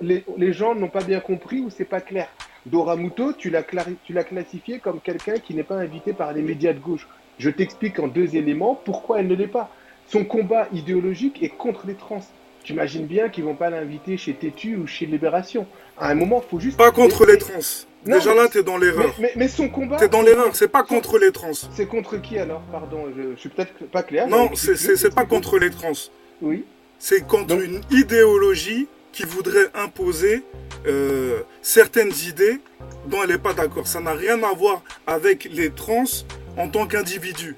les, gens n'ont pas bien compris ou c'est pas clair. Dora Muto, tu l'as classifié comme quelqu'un qui n'est pas invité par les médias de gauche. Je t'explique en deux éléments pourquoi elle ne l'est pas. Son combat idéologique est contre les trans. Tu imagines bien qu'ils vont pas l'inviter chez Tétu ou chez Libération. À un moment, il faut juste. Pas contre les trans. Déjà là, tu es dans l'erreur. Mais, mais, son combat. Tu es dans l'erreur, c'est pas contre les trans. C'est contre qui alors? Pardon, je, suis peut-être pas clair. Non, c'est pas contre les trans. Oui. C'est contre une idéologie qui voudrait imposer euh, certaines idées dont elle n'est pas d'accord. Ça n'a rien à voir avec les trans en tant qu'individu.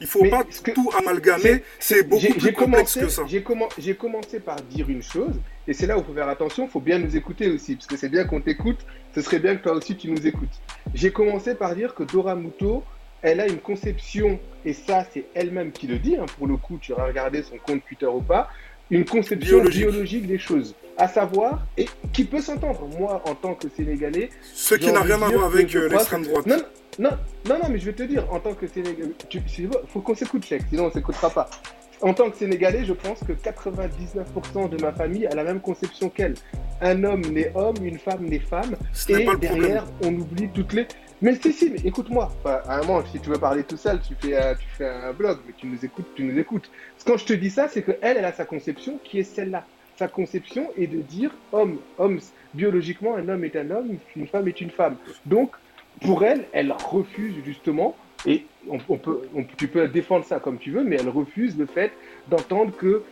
Il faut pas tout amalgamer, c'est beaucoup plus complexe que ça. J'ai commencé par dire une chose, et c'est là où il faut faire attention, il faut bien nous écouter aussi, parce que c'est bien qu'on t'écoute, ce serait bien que toi aussi tu nous écoutes. J'ai commencé par dire que Dora Muto, elle a une conception, et ça c'est elle-même qui le dit, hein, pour le coup tu auras regardé son compte Twitter ou pas, une conception biologique, des choses, à savoir, et qui peut s'entendre, moi en tant que Sénégalais. Ce qui n'a rien à voir avec euh, l'extrême droite. Non, non, non, mais je vais te dire, en tant que Sénégalais, il faut qu'on s'écoute, chèque, sinon on s'écoutera pas. En tant que Sénégalais, je pense que 99% de ma famille a la même conception qu'elle. Un homme naît homme, une femme naît femme, et derrière, on oublie toutes les. Mais si, si, mais écoute-moi. à un moment, si tu veux parler tout seul, tu fais, un, tu fais un blog, mais tu nous écoutes, tu nous écoutes. Quand je te dis ça, c'est que elle, elle a sa conception qui est celle-là. Sa conception est de dire homme, homme, biologiquement, un homme est un homme, une femme est une femme. Donc, pour elle, elle refuse justement, et on, peut, tu peux défendre ça comme tu veux, mais elle refuse le fait d'entendre que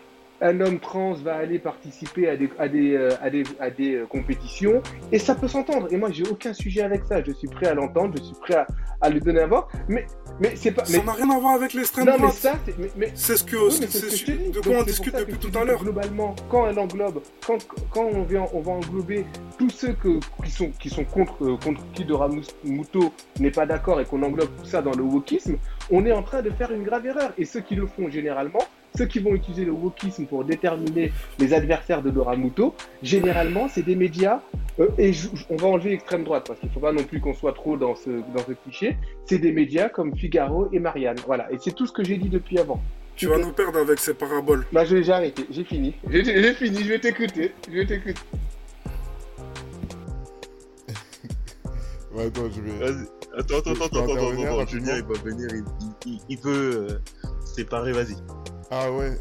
un homme trans va aller participer à des, à des, euh, à des, à des euh, compétitions et ça peut s'entendre. Et moi, j'ai aucun sujet avec ça. Je suis prêt à l'entendre, je suis prêt à, à le donner à voir. Mais, mais c'est pas. Ça n'a rien à voir avec l'extrême non, mais droite. ça, c'est- mais- ce que, oui, c'est ce que je dis. de Donc, quoi on discute depuis tout à l'heure. Globalement, quand elle englobe, quand, quand on, vient, on va englober tous ceux que, qui, sont, qui sont contre, euh, contre qui Dora Muto n'est pas d'accord et qu'on englobe tout ça dans le wokisme, on est en train de faire une grave erreur. Et ceux qui le font généralement, ceux qui vont utiliser le wokisme pour déterminer les adversaires de Dora Muto, généralement, c'est des médias. euh, et on va enlever l'extrême droite parce qu'il ne faut pas non plus qu'on soit trop dans ce, dans ce cliché. C'est des médias comme Figaro et Marianne. Voilà. Et c'est tout ce que j'ai dit depuis avant. Tu vas nous perdre avec ces paraboles. Bah, je- j'ai arrêté, j'ai fini. J'ai j'ai fini, je vais t'écouter. Je vais t'écouter. Ouais, attends, je vais. Vas-y. Attends, attends, Je peux attends, attends, attends, Julien, il va venir, il, il, il- il peut euh, séparer, vas-y. Ah ouais.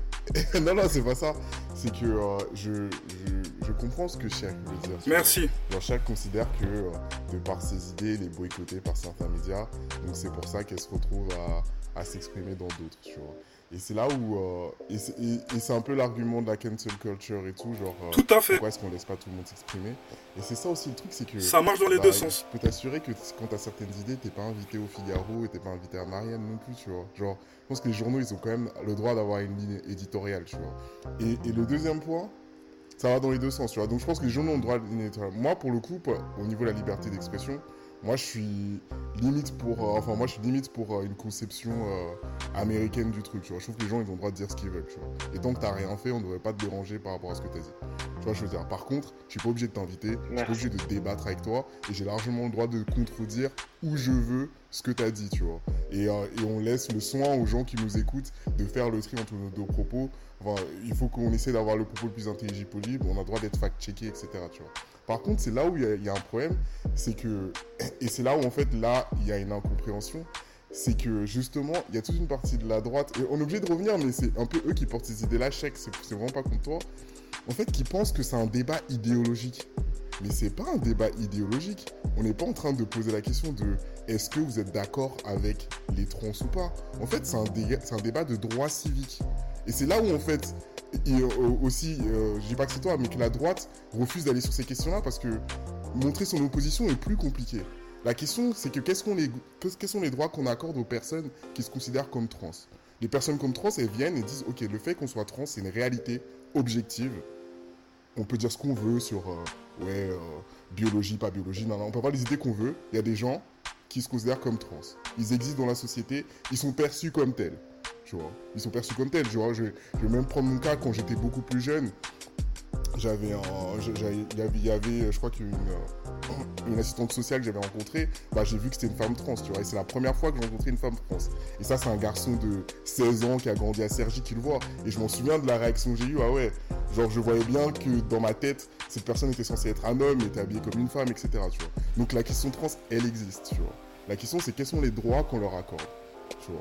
non, non, c'est pas ça. C'est que euh, je, je, je comprends ce que Shaq veut dire. Merci. Genre, Shaq considère que, euh, de par ses idées, il est boycotté par certains médias. Donc, c'est pour ça qu'elle se retrouve à, à s'exprimer dans d'autres, tu vois. Et c'est là où. euh, et c'est un peu l'argument de la cancel culture et tout. Genre, euh, Tout à fait. pourquoi est-ce qu'on laisse pas tout le monde s'exprimer? Et c'est ça aussi le truc, c'est que. Ça marche dans les bah, deux sens. Je peux t'assurer que quand t'as certaines idées, t'es pas invité au Figaro et t'es pas invité à Marianne non plus, tu vois. Genre, je pense que les journaux, ils ont quand même le droit d'avoir une ligne éditoriale, tu vois. Et, le deuxième point, ça va dans les deux sens, tu vois. Donc je pense que les journaux ont le droit à une ligne éditoriale. Moi, pour le coup, au niveau de la liberté d'expression, moi, je suis limite pour, euh, enfin, moi, je suis limite pour euh, une conception euh, américaine du truc, tu vois. Je trouve que les gens, ils ont le droit de dire ce qu'ils veulent, tu vois. Et tant que t'as rien fait, on ne devrait pas te déranger par rapport à ce que t'as dit. Tu vois, je veux dire. Par contre, je suis pas obligé de t'inviter, je suis pas obligé de débattre avec toi, et j'ai largement le droit de contredire où je veux ce que t'as dit, tu vois. Et, et on laisse le soin aux gens qui nous écoutent de faire le tri entre nos deux propos. Il faut qu'on essaie d'avoir le propos le plus intelligible possible. On a droit d'être fact-checké, etc. Par contre, c'est là où il y, a- un problème, c'est que, et c'est là où en fait, là, il y a une incompréhension, c'est que justement, il y a toute une partie de la droite, et on est obligé de revenir, mais c'est un peu eux qui portent ces idées-là, chèque, c'est vraiment pas contre toi, en fait, qui pensent que c'est un débat idéologique. Mais c'est pas un débat idéologique. On n'est pas en train de poser la question de est-ce que vous êtes d'accord avec les trans ou pas? En fait, c'est un débat de droit civique. Et c'est là où, en fait, euh, aussi, euh, je dis pas que c'est toi, mais que la droite refuse d'aller sur ces questions-là parce que montrer son opposition est plus compliqué. La question, c'est que qu'est-ce qu'on les, quels sont les droits qu'on accorde aux personnes qui se considèrent comme trans? Les personnes comme trans, elles viennent et disent, ok, le fait qu'on soit trans, c'est une réalité objective. On peut dire ce qu'on veut sur, euh, ouais, euh, biologie, pas biologie, non, non, on peut avoir les idées qu'on veut. Il y a des gens qui se considèrent comme trans. Ils existent dans la société, ils sont perçus comme tels. Ils sont perçus comme tels. Tu vois, je, vais même prendre mon cas quand j'étais beaucoup plus jeune. J'avais il y avait, y avait, je crois qu'une euh, une assistante sociale que j'avais rencontrée, bah, j'ai vu que c'était une femme trans, tu vois. Et c'est la première fois que j'ai rencontré une femme trans. Et ça, c'est un garçon de 16 ans qui a grandi à Sergi qui le voit. Et je m'en souviens de la réaction que j'ai eue. Ah ouais, genre je voyais bien que dans ma tête, cette personne était censée être un homme, était habillée comme une femme, etc. Tu vois. Donc la question trans, elle existe, tu vois. La question, c'est quels sont les droits qu'on leur accorde, tu.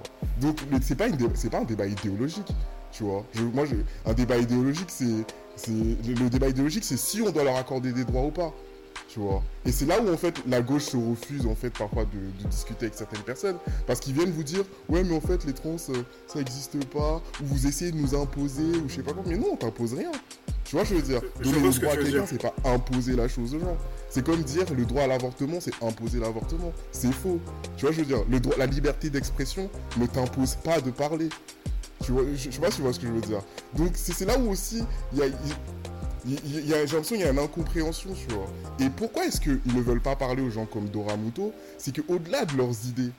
Donc c'est pas, pas un débat idéologique, tu vois. Moi, un débat idéologique, c'est, le débat idéologique, c'est si on doit leur accorder des droits ou pas tu vois. Et c'est là où en fait la gauche se refuse en fait parfois de, de discuter avec certaines personnes parce qu'ils viennent vous dire ouais mais en fait les trans euh, ça n'existe pas ou vous essayez de nous imposer ou je sais pas quoi mais non on t'impose rien. Tu vois je veux dire? Donner le droit à quelqu'un c'est pas imposer la chose aux gens. C'est comme dire le droit à l'avortement c'est imposer l'avortement. C'est faux. Tu vois je veux dire? Le droit la liberté d'expression ne t'impose pas de parler. Tu vois, je, je sais pas si tu vois ce que je veux dire. Donc c'est là où aussi il y a, il- il- il y a- j'ai l'impression qu'il y a une incompréhension, tu vois. Et pourquoi est-ce qu'ils ne veulent pas parler aux gens comme Dora Muto? C'est qu'au-delà de leurs idées,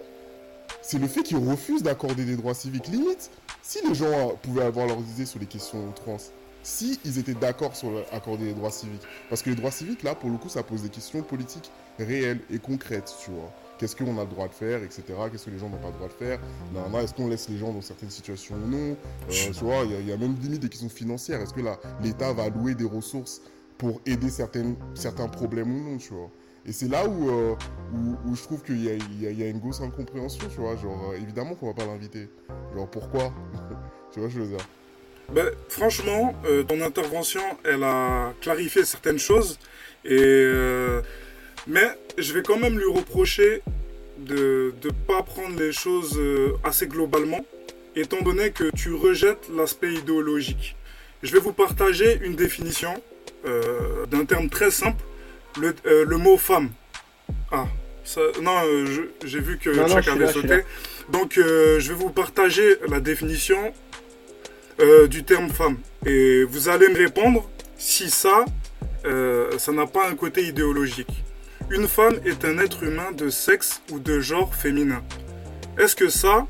c'est le fait qu'ils refusent d'accorder des droits civiques. Limite, si les gens euh, pouvaient avoir leurs idées sur les questions trans, si ils étaient d'accord sur accorder les droits civiques, parce que les droits civiques, là, pour le coup, ça pose des questions politiques réelles et concrètes, tu vois. Qu'est-ce qu'on a le droit de faire, etc. Qu'est-ce que les gens n'ont pas le droit de faire Est-ce qu'on laisse les gens dans certaines situations ou non? Euh, Tu vois, il y a- il y, a même limite des questions financières. Est-ce que l'État va allouer des ressources pour aider certaines, certains problèmes ou non, tu vois? Et c'est là où, euh, où, où je trouve qu'il y a, y y une grosse incompréhension, tu vois. Genre, euh, évidemment qu'on va pas l'inviter. Genre, pourquoi? Tu vois, je veux dire. Ben, franchement, euh, ton intervention, elle a clarifié certaines choses. Et, euh, mais je vais quand même lui reprocher de ne pas prendre les choses euh, assez globalement, étant donné que tu rejettes l'aspect idéologique. je vais vous partager une définition euh, d'un terme très simple, le, euh, le mot femme. Ah, ça, non, euh, j'ai vu que Non, suis avait là, sauté. Donc, je vais vous partager la définition du terme femme. Et vous allez me répondre si ça, ça n'a pas un côté idéologique. Une femme est un être humain de sexe ou de genre féminin. Est-ce que ça,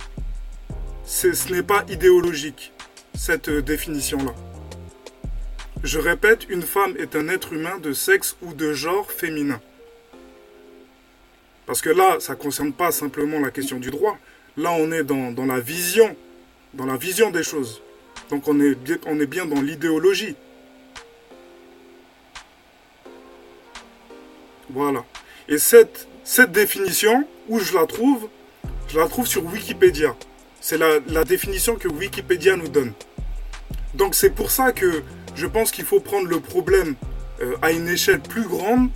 ce n'est pas idéologique, cette euh, définition-là? Je répète, une femme est un être humain de sexe ou de genre féminin. Parce que là, ça ne concerne pas simplement la question du droit. Là, on est dans, la vision, dans la vision des choses. Donc on est bien dans l'idéologie. Voilà. Et cette, cette définition, où je la trouve Je la trouve sur Wikipédia. C'est la, la définition que Wikipédia nous donne. Donc c'est pour ça que je pense qu'il faut prendre le problème euh, à une échelle plus grande,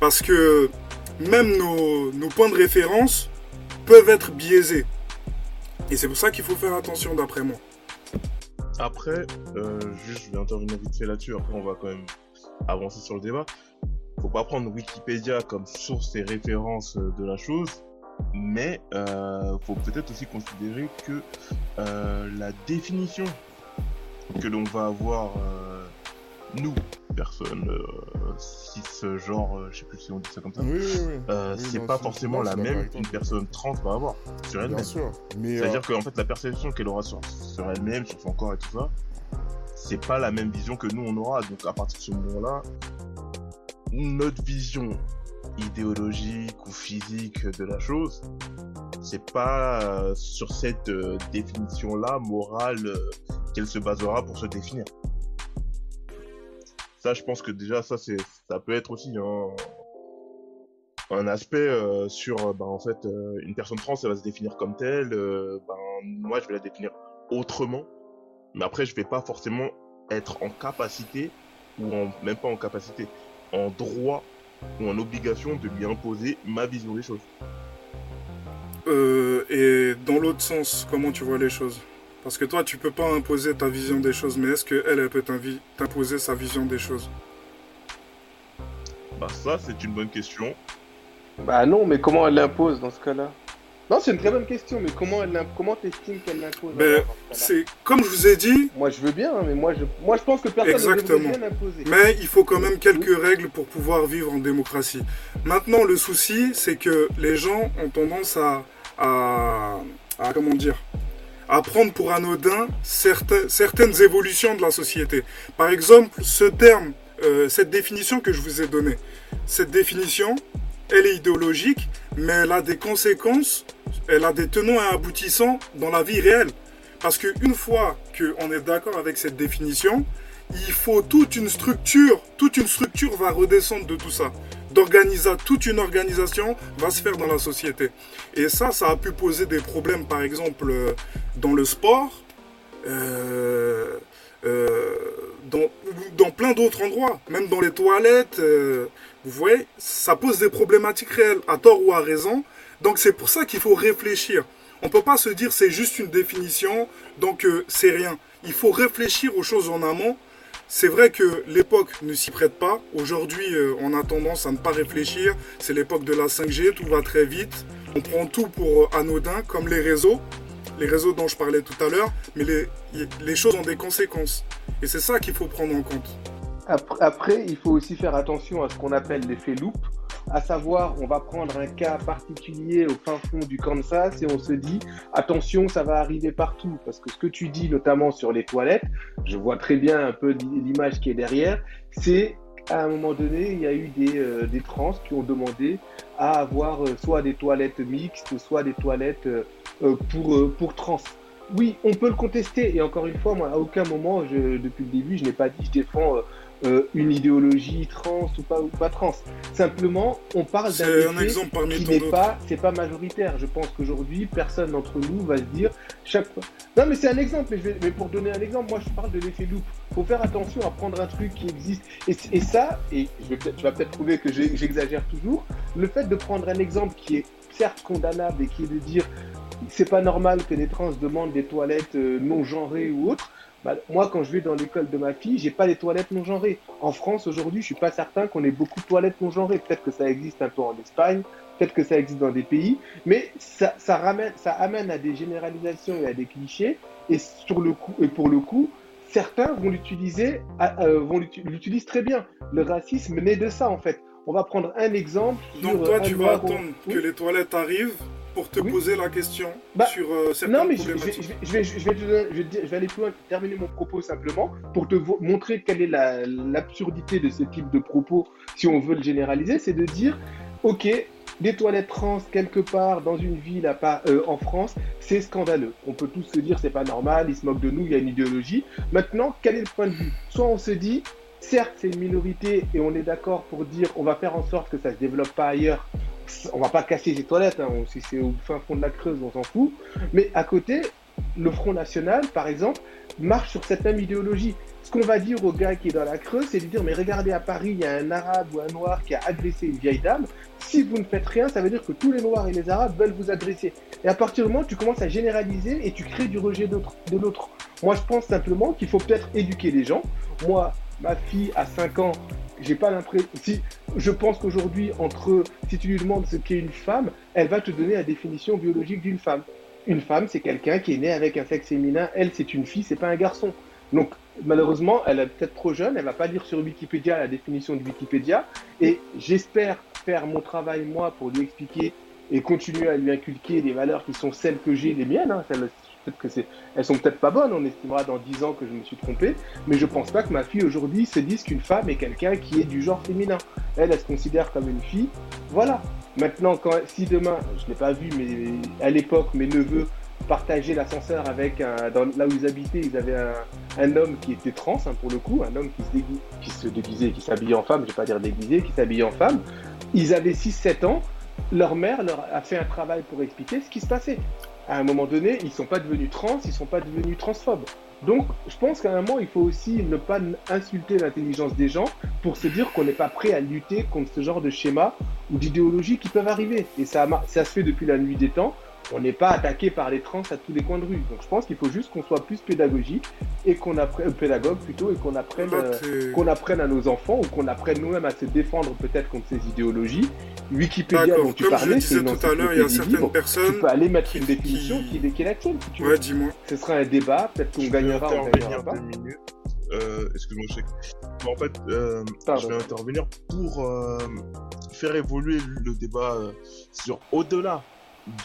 parce que même nos, nos points de référence peuvent être biaisés. Et c'est pour ça qu'il faut faire attention d'après moi. Après, euh, juste, je vais intervenir vite fait là-dessus. Après, on va quand même avancer sur le débat. Faut pas prendre Wikipédia comme source et référence euh, de la chose, mais euh, faut peut-être aussi considérer que euh, la définition que l'on va avoir euh, nous, personnes euh, cis genre, je sais plus si on dit ça comme ça, Oui, oui, oui. Oui, c'est pas forcément la même qu'une personne trans va avoir sur elle-même. Mais C'est-à-dire euh, qu'en fait, la perception qu'elle aura sur, sur elle-même, sur son corps et tout ça, c'est pas la même vision que nous on aura. Donc à partir de ce moment-là, notre vision idéologique ou physique de la chose, c'est pas euh, sur cette euh, définition-là morale euh, qu'elle se basera pour se définir. Ça, je pense que déjà, ça, c'est, ça peut être aussi un, aspect sur, ben, en fait, une personne trans, elle va se définir comme telle. ben, moi, je vais la définir autrement. Mais après, je vais pas forcément être en capacité, ou même pas en capacité, en droit ou en obligation de lui imposer ma vision des choses. Euh, et dans l'autre sens, comment tu vois les choses? Parce que toi, tu peux pas imposer ta vision des choses, mais est-ce qu'elle, elle peut t'imposer sa vision des choses? Bah, ça, c'est une bonne question. Bah non, mais comment elle l'impose dans ce cas-là? Non, c'est une très bonne question, mais comment elle comment t'estimes qu'elle l'impose Ben, C'est comme je vous ai dit, Moi je veux bien, mais moi je, moi, je pense que personne ne Exactement. bien l'imposer. mais il faut quand même quelques règles pour pouvoir vivre en démocratie. Maintenant, le souci, c'est que les gens ont tendance à, à, à- comment dire, à prendre pour anodin certains- certaines évolutions de la société. Par exemple, ce terme, euh, cette définition que je vous ai donnée, cette définition, elle est idéologique, mais elle a des conséquences, elle a des tenants et aboutissants dans la vie réelle. Parce qu'une fois qu'on est d'accord avec cette définition, il faut toute une structure, toute une structure va redescendre de tout ça. D'organisa, toute une organisation va se faire dans la société. Et ça, ça a pu poser des problèmes, par exemple, euh, dans le sport, euh, euh, dans, plein d'autres endroits, même dans les toilettes. Vous voyez, ça pose des problématiques réelles, à tort ou à raison. Donc c'est pour ça qu'il faut réfléchir. On ne peut pas se dire c'est juste une définition, donc euh, c'est rien. Il faut réfléchir aux choses en amont. C'est vrai que l'époque ne s'y prête pas. Aujourd'hui, euh, on a tendance à ne pas réfléchir. C'est l'époque de la 5G, tout va très vite. On prend tout pour euh, anodin, comme les réseaux. Les réseaux dont je parlais tout à l'heure. Mais les, les choses ont des conséquences. Et c'est ça qu'il faut prendre en compte. Après, il faut aussi faire attention à ce qu'on appelle l'effet loop, à savoir, on va prendre un cas particulier au fin fond du Kansas et on se dit, attention, ça va arriver partout. Parce que ce que tu dis, notamment sur les toilettes, je vois très bien un peu l'image qui est derrière, c'est à un moment donné, il y a eu des, euh, trans qui ont demandé à avoir euh, soit des toilettes mixtes, soit des toilettes euh, pour trans. Oui, on peut le contester. Et encore une fois, moi, à aucun moment, je, depuis le début, je n'ai pas dit je défends euh, euh, une idéologie trans ou pas ou pas trans. Simplement, on parle d'un exemple parmi qui n'est pas, c'est pas majoritaire. Je pense qu'aujourd'hui, personne d'entre nous va se dire chaque fois. Non, mais c'est un exemple. Mais, je vais- mais pour donner un exemple, moi, je parle de l'effet loop. Faut faire attention à prendre un truc qui existe. Et, et ça, et je vais tu vas peut-être trouver que j'exagère toujours. Le fait de prendre un exemple qui est certes condamnable et qui est de dire c'est pas normal que des trans demandent des toilettes euh, non genrées ou autres. Bah, moi, quand je vais dans l'école de ma fille, j'ai pas les toilettes non genrées. En France, aujourd'hui, je suis pas certain qu'on ait beaucoup de toilettes non genrées. Peut-être que ça existe un peu en Espagne, peut-être que ça existe dans des pays, mais ça, ça, ramène, ça amène à des généralisations et à des clichés. Et, sur le coup, et pour le coup, certains vont l'utiliser, euh, vont l'utilisent très bien. Le racisme naît de ça, en fait. On va prendre un exemple. Donc toi, tu vas attendre que les toilettes arrivent pour te poser la question bah, sur euh, certaines Non, mais je, je, je, vais, je, vais, je vais aller plus loin, terminer mon propos simplement pour te montrer quelle est l'absurdité de ce type de propos si on veut le généraliser. C'est de dire, ok, des toilettes trans quelque part dans une ville à part, euh, en France, c'est scandaleux. On peut tous se dire c'est pas normal, ils se moquent de nous, il y a une idéologie. Maintenant, quel est le point de vue? Soit on se dit, certes c'est une minorité et on est d'accord pour dire on va faire en sorte que ça se développe pas ailleurs. On va pas casser les toilettes, hein, si c'est au fin fond de la Creuse, on s'en fout. Mais à côté, le Front National, par exemple, marche sur cette même idéologie. Ce qu'on va dire au gars qui est dans la Creuse, c'est de dire mais regardez à Paris, il y a un arabe ou un noir qui a agressé une vieille dame. Si vous ne faites rien, ça veut dire que tous les noirs et les arabes veulent vous agresser. Et à partir du moment où tu commences à généraliser et tu crées du rejet de l'autre. Moi, je pense simplement qu'il faut peut-être éduquer les gens. Moi, ma fille a 5 ans, j'ai pas l'impression. Si, je pense qu'aujourd'hui, entre si tu lui demandes ce qu'est une femme, elle va te donner la définition biologique d'une femme. Une femme, c'est quelqu'un qui est né avec un sexe féminin. Elle, c'est une fille, c'est pas un garçon. Donc, malheureusement, elle est peut-être trop jeune, elle va pas lire sur Wikipédia la définition de Wikipédia. Et j'espère faire mon travail, moi, pour lui expliquer et continuer à lui inculquer des valeurs qui sont celles que j'ai, les miennes, hein, peut-être que elles sont peut-être pas bonnes, on estimera dans 10 ans que je me suis trompé, mais je pense pas que ma fille aujourd'hui se dise qu'une femme est quelqu'un qui est du genre féminin. Elle, elle se considère comme une fille. Voilà. Maintenant, si demain, je l'ai pas vu, mais à l'époque, mes neveux partager l'ascenseur avec là où ils habitaient, ils avaient un, homme qui était trans hein, pour le coup, un homme qui se, qui se déguisait, qui s'habillait en femme, je vais pas dire déguisé, qui s'habillait en femme. Ils avaient 6-7 ans, leur mère leur a fait un travail pour expliquer ce qui se passait. À un moment donné, ils sont pas devenus trans, ils sont pas devenus transphobes. Donc, je pense qu'à un moment, il faut aussi ne pas insulter l'intelligence des gens pour se dire qu'on n'est pas prêt à lutter contre ce genre de schéma ou d'idéologie qui peuvent arriver. Et ça, ça se fait depuis la nuit des temps on n'est pas attaqué par les trans à tous les coins de rue. Donc je pense qu'il faut juste qu'on soit plus pédagogique et qu'on apprenne, euh, pédagogue plutôt, et qu'on apprenne, euh, qu'on apprenne à nos enfants ou qu'on apprenne nous-mêmes à se défendre peut-être contre ces idéologies. Wikipédia dont tu Comme parlais, je disais tout à l'heure, il y a certaines personnes. Tu peux aller mettre une définition qui, qui, est la tienne. Si tu ouais, dis-moi. Ce sera un débat, peut-être qu'on gagnera, on gagnera. Euh, excuse-moi, je sais. En fait, euh, je vais intervenir pour euh, faire évoluer le débat euh, sur au-delà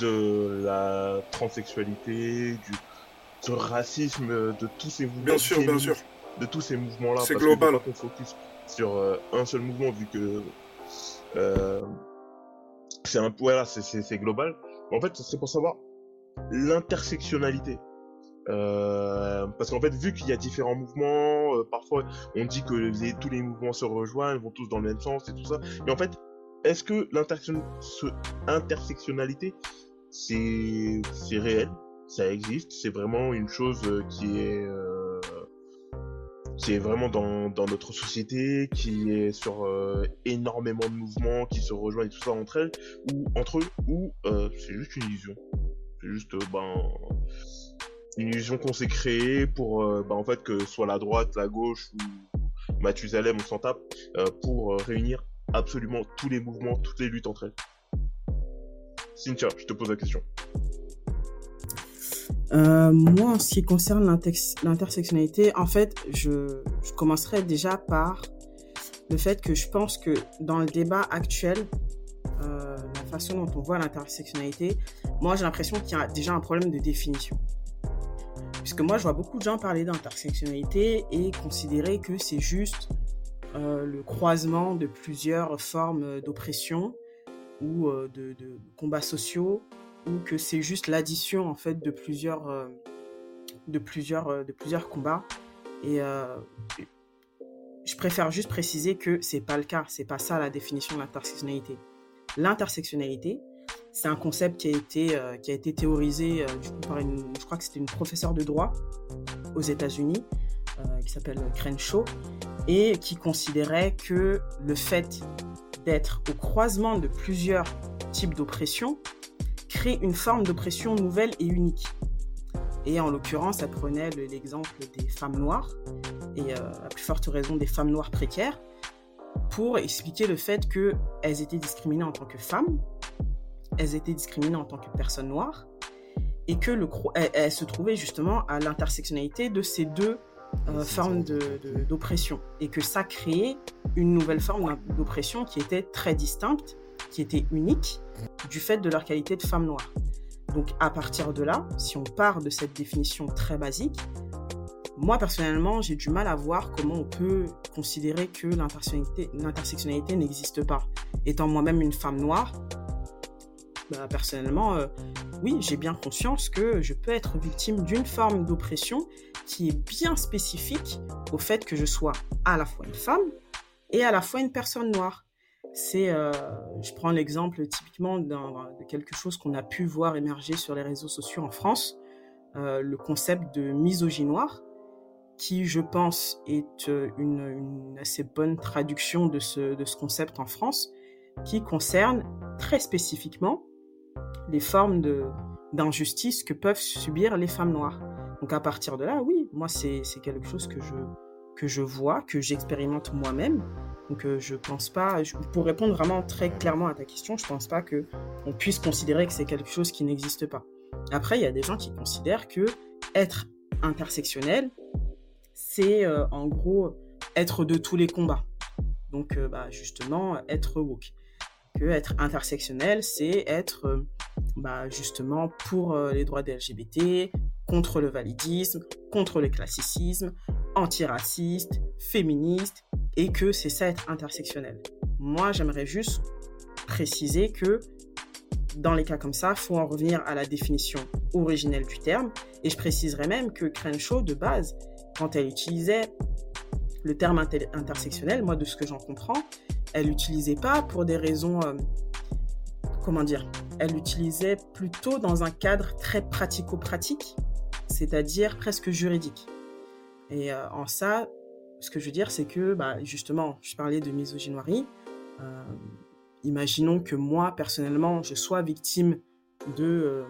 de la transsexualité, du, racisme, de tous ces mouvements. Bien sûr, bien sûr. De tous ces mouvements-là. C'est global. Qu'on focus sur euh, un seul mouvement vu que euh, c'est un voilà, c'est global. En fait, ce serait pour savoir l'intersectionnalité. Euh, parce qu'en fait, vu qu'il y a différents mouvements, parfois on dit que les, tous les mouvements se rejoignent, vont tous dans le même sens et tout ça. Mais en fait, est-ce que l'intersectionnalité, c'est réel, ça existe, c'est vraiment une chose euh, qui est euh, qui est vraiment dans, dans, notre société, qui est sur euh, énormément de mouvements, qui se rejoignent tout ça entre elles, ou entre eux, ou c'est juste une illusion. C'est juste ben une illusion qu'on s'est créée pour ben, en fait que soit la droite, la gauche ou Mathusalem on s'en tape pour réunir absolument tous les mouvements, toutes les luttes entre elles. Cynthia, je te pose la question. Euh, moi, en ce qui concerne l'intersectionnalité, en fait, je, commencerai déjà par le fait que je pense que dans le débat actuel, euh, la façon dont on voit l'intersectionnalité, moi j'ai l'impression qu'il y a déjà un problème de définition. Puisque moi je vois beaucoup de gens parler d'intersectionnalité et considérer que c'est juste euh, le croisement de plusieurs formes d'oppression ou euh, de, combats sociaux ou que c'est juste l'addition en fait de plusieurs euh, de plusieurs de plusieurs combats. Et je préfère juste préciser que c'est pas le cas. C'est pas ça la définition de l'intersectionnalité. L'intersectionnalité c'est un concept qui a été qui a été théorisé du coup par je crois que c'était une professeure de droit aux États-Unis qui s'appelle Crenshaw et qui considérait que le fait d'être au croisement de plusieurs types d'oppression crée une forme d'oppression nouvelle et unique. Et en l'occurrence, elle prenait l'exemple des femmes noires, et à plus forte raison des femmes noires précaires, pour expliquer le fait qu'elles étaient discriminées en tant que femmes, elles étaient discriminées en tant que personnes noires, et que le, se trouvait justement à l'intersectionnalité de ces deux euh, formes d'oppression, et que ça créait une nouvelle forme d'oppression qui était très distincte, qui était unique, du fait de leur qualité de femme noire. Donc à partir de là, si on part de cette définition très basique, moi, personnellement, j'ai du mal à voir comment on peut considérer que l'intersectionnalité n'existe pas. Étant moi-même une femme noire, bah, personnellement, euh, oui, j'ai bien conscience que je peux être victime d'une forme d'oppression qui est bien spécifique au fait que je sois à la fois une femme et à la fois une personne noire. C'est, euh, je prends l'exemple typiquement de quelque chose qu'on a pu voir émerger sur les réseaux sociaux en France, euh, le concept de misogynoire qui, je pense, est euh, une, assez bonne traduction de ce, de ce concept en France, qui concerne très spécifiquement les formes de, d'injustice que peuvent subir les femmes noires. Donc à partir de là, oui, moi c'est, quelque chose que je, que je vois, que j'expérimente moi-même. Donc euh, je pense pas, pour répondre vraiment très clairement à ta question, je pense pas que on puisse considérer que c'est quelque chose qui n'existe pas. Après, il y a des gens qui considèrent que être intersectionnel, c'est euh, en gros être de tous les combats. Donc, euh, bah, justement, être woke. Que être intersectionnel, c'est être euh, bah, justement pour les droits des LGBT, contre le validisme, contre le classicisme, antiraciste, féministe, et que c'est ça être intersectionnel. Moi, j'aimerais juste préciser que dans les cas comme ça, faut en revenir à la définition originelle du terme. Et je préciserai même que Crenshaw, de base, quand elle utilisait le terme intersectionnel, moi de ce que j'en comprends, elle l'utilisait pas pour des raisons, euh, comment dire, elle l'utilisait plutôt dans un cadre très pratico-pratique, c'est-à-dire presque juridique. Et euh, en ça, ce que je veux dire, c'est que, bah, justement, je parlais de misogynoirie. Euh, imaginons que moi, personnellement, je sois victime de,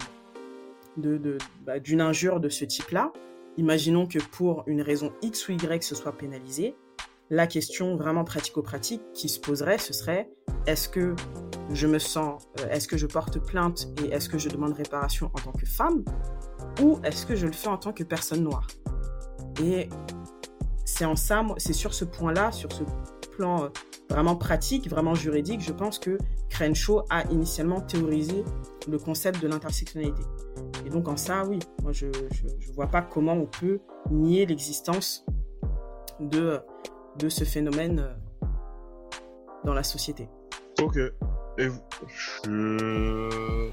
de, bah, d'une injure de ce type-là Imaginons que pour une raison X ou Y, ce soit pénalisé. La question vraiment pratico-pratique qui se poserait, ce serait est-ce que je me sens, euh, est-ce que je porte plainte et est-ce que je demande réparation en tant que femme ou est-ce que je le fais en tant que personne noire? Et c'est en ça, c'est sur ce point-là, sur ce plan euh, vraiment pratique, vraiment juridique, je pense que Crenshaw a initialement théorisé le concept de l'intersectionnalité. Et donc en ça, oui, moi je ne vois pas comment on peut nier l'existence de, de ce phénomène euh, dans la société. Ok. Et je...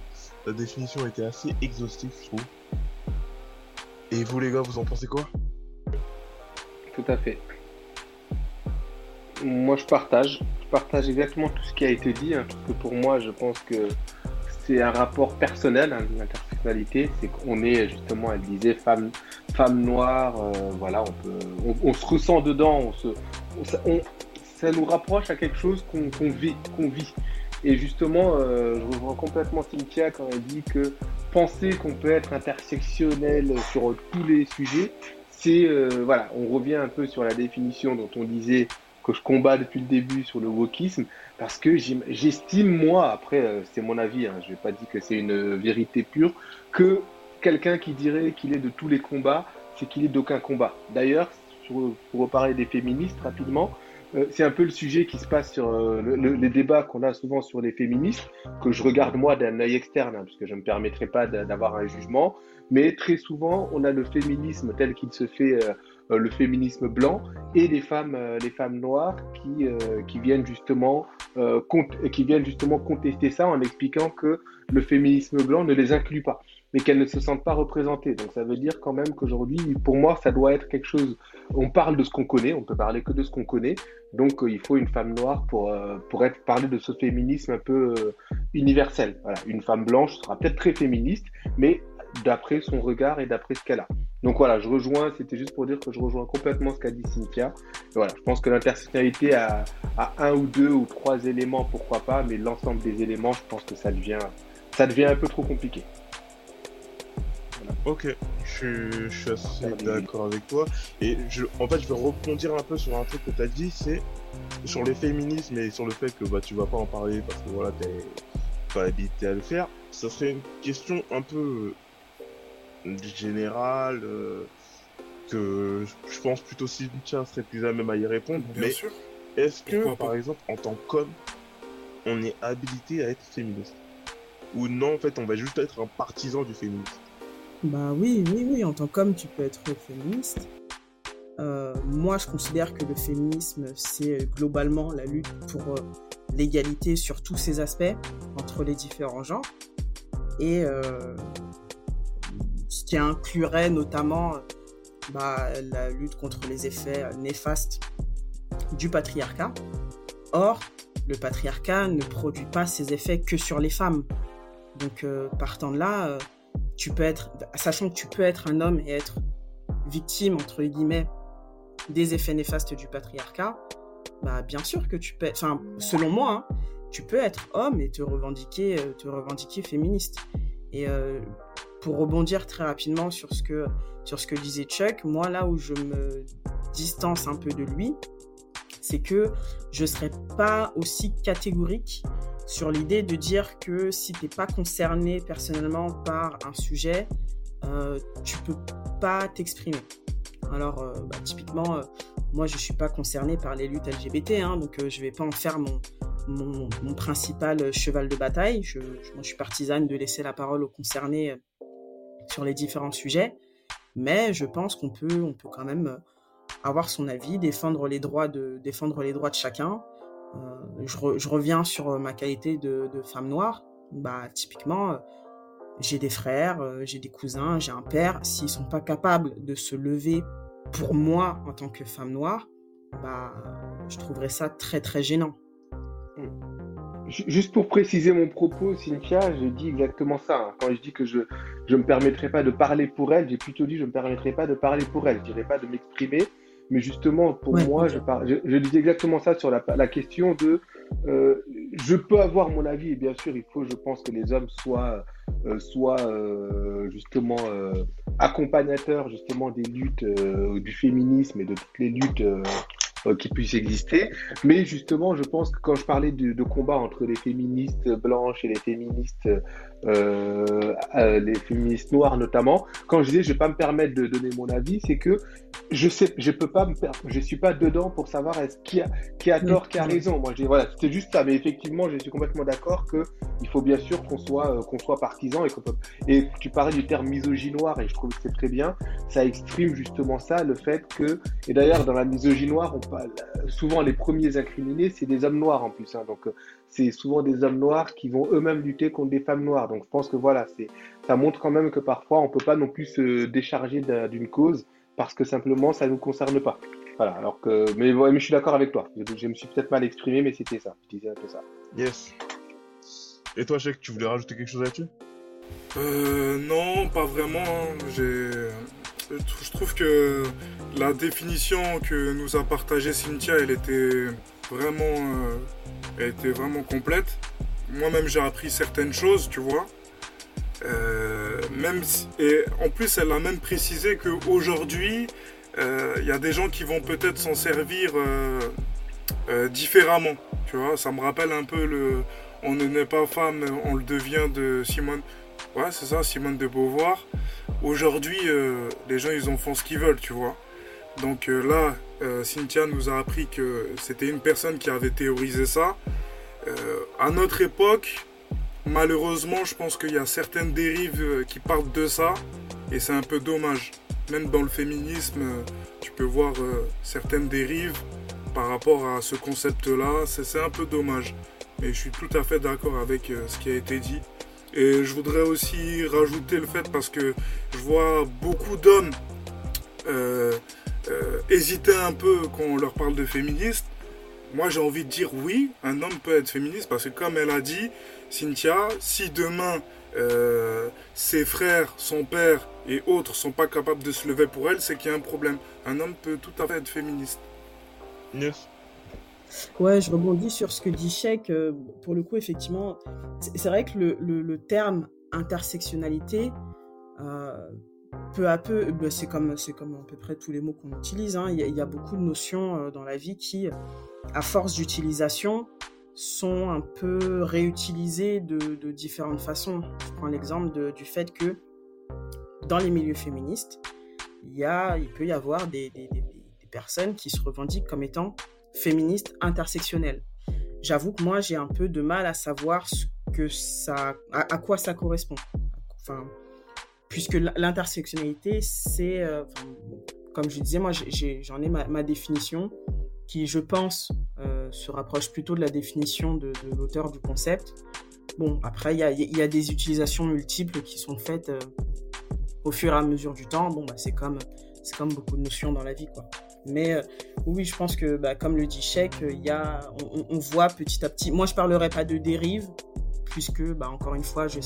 La définition était assez exhaustive, je trouve. Et vous les gars, vous en pensez quoi? Tout à fait. Moi je partage. Je partage exactement tout ce qui a été dit. Hein, parce que pour moi, je pense que c'est un rapport personnel, hein, l'intersectionnalité, c'est qu'on est justement, elle disait, femme, femme noire, euh, voilà, on, peut, on, se ressent dedans, on se, ça nous rapproche à quelque chose qu'on vit, vit. Et justement, euh, je rejoins complètement Cynthia quand elle dit que penser qu'on peut être intersectionnel sur tous les sujets, c'est, euh, voilà, on revient un peu sur la définition dont on disait que je combats depuis le début sur le wokisme, parce que j'estime, moi, après, euh, c'est mon avis, hein, je vais pas dire que c'est une vérité pure, que quelqu'un qui dirait qu'il est de tous les combats, c'est qu'il est d'aucun combat. D'ailleurs, pour reparler des féministes rapidement, euh, c'est un peu le sujet qui se passe sur euh, les débats qu'on a souvent sur les féministes, que je regarde moi d'un œil externe, hein, parce je ne me permettrai pas d'avoir un jugement, mais très souvent on a le féminisme tel qu'il se fait euh, le féminisme blanc et les femmes, les femmes noires qui, qui, viennent justement, qui viennent justement contester ça en expliquant que le féminisme blanc ne les inclut pas, mais qu'elles ne se sentent pas représentées. Donc ça veut dire quand même qu'aujourd'hui, pour moi, ça doit être quelque chose. On parle de ce qu'on connaît, on peut parler que de ce qu'on connaît. Donc il faut une femme noire pour, pour être parler de ce féminisme un peu universel. Voilà. Une femme blanche sera peut-être très féministe, mais d'après son regard et d'après ce qu'elle a. Donc voilà, je rejoins, c'était juste pour dire que je rejoins complètement ce qu'a dit Cynthia. voilà, je pense que l'intersectionnalité a, un ou deux ou trois éléments, pourquoi pas, mais l'ensemble des éléments, je pense que ça devient, ça devient un peu trop compliqué. Ok, je Je, suis assez d'accord avec toi. Et je, en fait, je vais rebondir un peu sur un truc que tu as dit, c'est sur les féminismes et sur le fait que bah, tu vas pas en parler parce que voilà, t'es pas habité à le faire. Ça serait une question un peu euh, générale euh, que je pense plutôt Cynthia serait plus à même à y répondre. Bien mais sûr. est-ce que, par exemple, en tant qu'homme, on est habilité à être féministe? Ou non, en fait, on va juste être un partisan du féminisme? Bah oui, oui, oui, en tant qu'homme, tu peux être féministe. Euh, moi, je considère que le féminisme, c'est euh, globalement la lutte pour euh, l'égalité sur tous ses aspects entre les différents genres. Et ce qui inclurait notamment bah, la lutte contre les effets néfastes du patriarcat. Or, le patriarcat ne produit pas ses effets que sur les femmes. Donc, partant de là, tu peux être, sachant que tu peux être un homme et être victime, entre guillemets, des effets néfastes du patriarcat, bah, bien sûr que tu peux, enfin, selon moi, hein, tu peux être homme et te revendiquer, euh, te revendiquer féministe. Et euh, pour rebondir très rapidement sur ce que, sur ce que disait Chuck, moi, là où je me distance un peu de lui, c'est que je serais pas aussi catégorique sur l'idée de dire que si t'es pas concerné personnellement par un sujet, euh, tu peux pas t'exprimer. Alors, euh, bah, typiquement, euh, moi, je suis pas concerné par les luttes LGBT, hein, donc euh, je vais pas en faire mon, mon, principal cheval de bataille. Je, je- suis partisane de laisser la parole aux concernés sur les différents sujets, mais je pense qu'on peut, on peut quand même avoir son avis, défendre les droits de, défendre les droits de chacun. Euh, je, re- je reviens sur euh, ma qualité de, femme noire. Bah, typiquement, euh, j'ai des frères, j'ai des cousins, j'ai un père. S'ils sont pas capables de se lever pour moi en tant que femme noire, bah, je trouverais ça très très gênant. Ju- Juste pour préciser mon propos, Cynthia, je dis exactement ça. hein. Quand je dis que je je me permettrai pas de parler pour elle, j'ai plutôt dit je me permettrai pas de parler pour elle. Je dirais pas de m'exprimer, mais justement pour Ouais, moi, je, par- je, je dis exactement ça sur la, la question de euh, je peux avoir mon avis et bien sûr il faut, je pense que les hommes soient euh, soient euh, justement euh, accompagnateurs justement des luttes euh, du féminisme et de toutes les luttes euh, euh, qui puissent exister. Mais justement, je pense que quand je parlais de, de combat entre les féministes blanches et les féministes, euh, euh, les féministes noires notamment, quand je disais je vais pas me permettre de donner mon avis, c'est que je sais, je peux pas me per- je suis pas dedans pour savoir est-ce qui a, qui a tort, qui a raison. Moi, j'ai voilà, c'était juste ça. Mais effectivement, je suis complètement d'accord que il faut bien sûr qu'on soit, euh, qu'on soit partisan et qu'on peut. Et tu parlais du terme misogynoire et je trouve que c'est très bien. Ça exprime justement ça, le fait que et d'ailleurs, dans la misogynie noire, on parle, souvent les premiers incriminés, c'est des hommes noirs en plus. hein. donc, euh, c'est souvent des hommes noirs qui vont eux-mêmes lutter contre des femmes noires. Donc, je pense que voilà, c'est, ça montre quand même que parfois, on peut pas non plus se décharger d'un- d'une cause parce que simplement, ça nous concerne pas. Voilà. Alors que, mais, ouais, mais je suis d'accord avec toi. Je, je me suis peut-être mal exprimé, mais c'était ça. Je disais un peu ça. Yes. Et toi, Cheikh, tu voulais rajouter quelque chose là-dessus? Euh, non, pas vraiment. hein. J'ai, je trouve que la définition que nous a partagée Cynthia, elle était vraiment, euh, était vraiment complète. Moi-même, j'ai appris certaines choses, tu vois. Euh, même et en plus, elle a même précisé qu'aujourd'hui, euh, il y a des gens qui vont peut-être s'en servir différemment. Tu vois, ça me rappelle un peu le On ne naît pas femme, on le devient de Simone. Ouais, c'est ça, Simone de Beauvoir. Aujourd'hui, les gens, ils en font ce qu'ils veulent, tu vois. Donc là, euh, Cynthia nous a appris que c'était une personne qui avait théorisé ça. Euh, à notre époque, malheureusement, je pense qu'il y a certaines dérives euh, qui partent de ça. Et c'est un peu dommage. Même dans le féminisme, tu peux voir certaines dérives par rapport à ce concept-là. C'est un peu dommage. Mais je suis tout à fait d'accord avec ce qui a été dit. Et je voudrais aussi rajouter le fait parce que je vois beaucoup d'hommes euh, hésiter un peu quand on leur parle de féministe. Moi, j'ai envie de dire oui, un homme peut être féministe parce que comme elle a dit, Cynthia, si demain euh, ses frères, son père et autres sont pas capables de se lever pour elle, c'est qu'il y a un problème. Un homme peut tout à fait être féministe. Yes. Ouais, je rebondis sur ce que dit Sheik. euh, Pour le coup, effectivement, c'est c'est vrai que le, le- le terme intersectionnalité, euh, peu à peu, bah, c'est comme, comme à peu près tous les mots qu'on utilise. hein. Il y, a- beaucoup de notions euh, dans la vie qui, à force d'utilisation, sont un peu réutilisées de, différentes façons. Je prends l'exemple du fait que dans les milieux féministes, il, y a, il peut y avoir des, personnes qui se revendiquent comme étant féministes intersectionnelles. J'avoue que moi, j'ai un peu de mal à savoir ce que ça, à, quoi ça correspond. Puisque l'intersectionnalité, c'est, euh, comme je disais, moi, j'en ai, ma, définition qui, je pense, euh, se rapproche plutôt de la définition de, l'auteur du concept. Bon, après, il y a, y a des utilisations multiples qui sont faites euh, au fur et à mesure du temps. Bon, bah, c'est comme, comme beaucoup de notions dans la vie, quoi. Mais oui, je pense que, bah, comme le dit Sheik, y a, on, voit petit à petit. Moi, je parlerai pas de dérive, puisque, bah, encore une fois, je,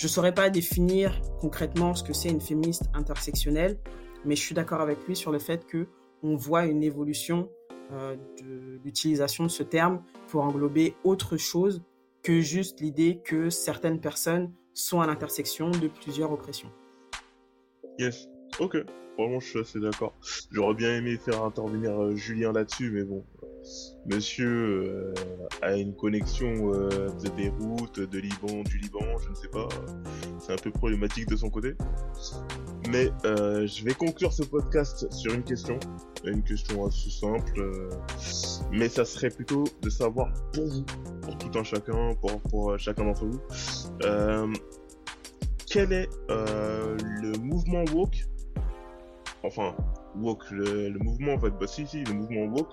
je saurais pas définir concrètement ce que c'est une féministe intersectionnelle, mais je suis d'accord avec lui sur le fait que on voit une évolution euh, de l'utilisation de ce terme pour englober autre chose que juste l'idée que certaines personnes sont à l'intersection de plusieurs oppressions. Yes. Ok. Vraiment, je suis assez d'accord. J'aurais bien aimé faire intervenir euh, Julien là-dessus, mais bon. Monsieur euh, a une connexion euh, de Beyrouth, de Liban, du Liban, je ne sais pas. C'est un peu problématique de son côté. Mais je vais conclure ce podcast sur une question. Une question assez simple. mais ça serait plutôt de savoir pour vous, pour tout un chacun, pour, pour chacun d'entre vous, quel est le mouvement woke enfin woke le, le mouvement en fait. Bah si si le mouvement woke.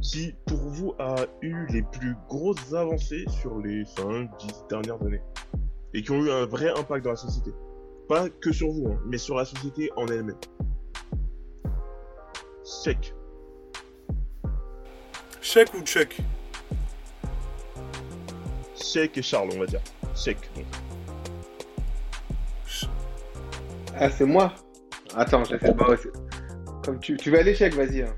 Qui pour vous a eu les plus grosses avancées sur les 5 10 dernières années et qui ont eu un vrai impact dans la société. Pas que sur vous hein, mais sur la société en elle-même. Check. Chèque ou check? Check et Charles on va dire. Check. Donc. Ah, c'est moi Attends, je sais pas. c'est- Comme tu, tu veux aller, chèque, vas-y. hein.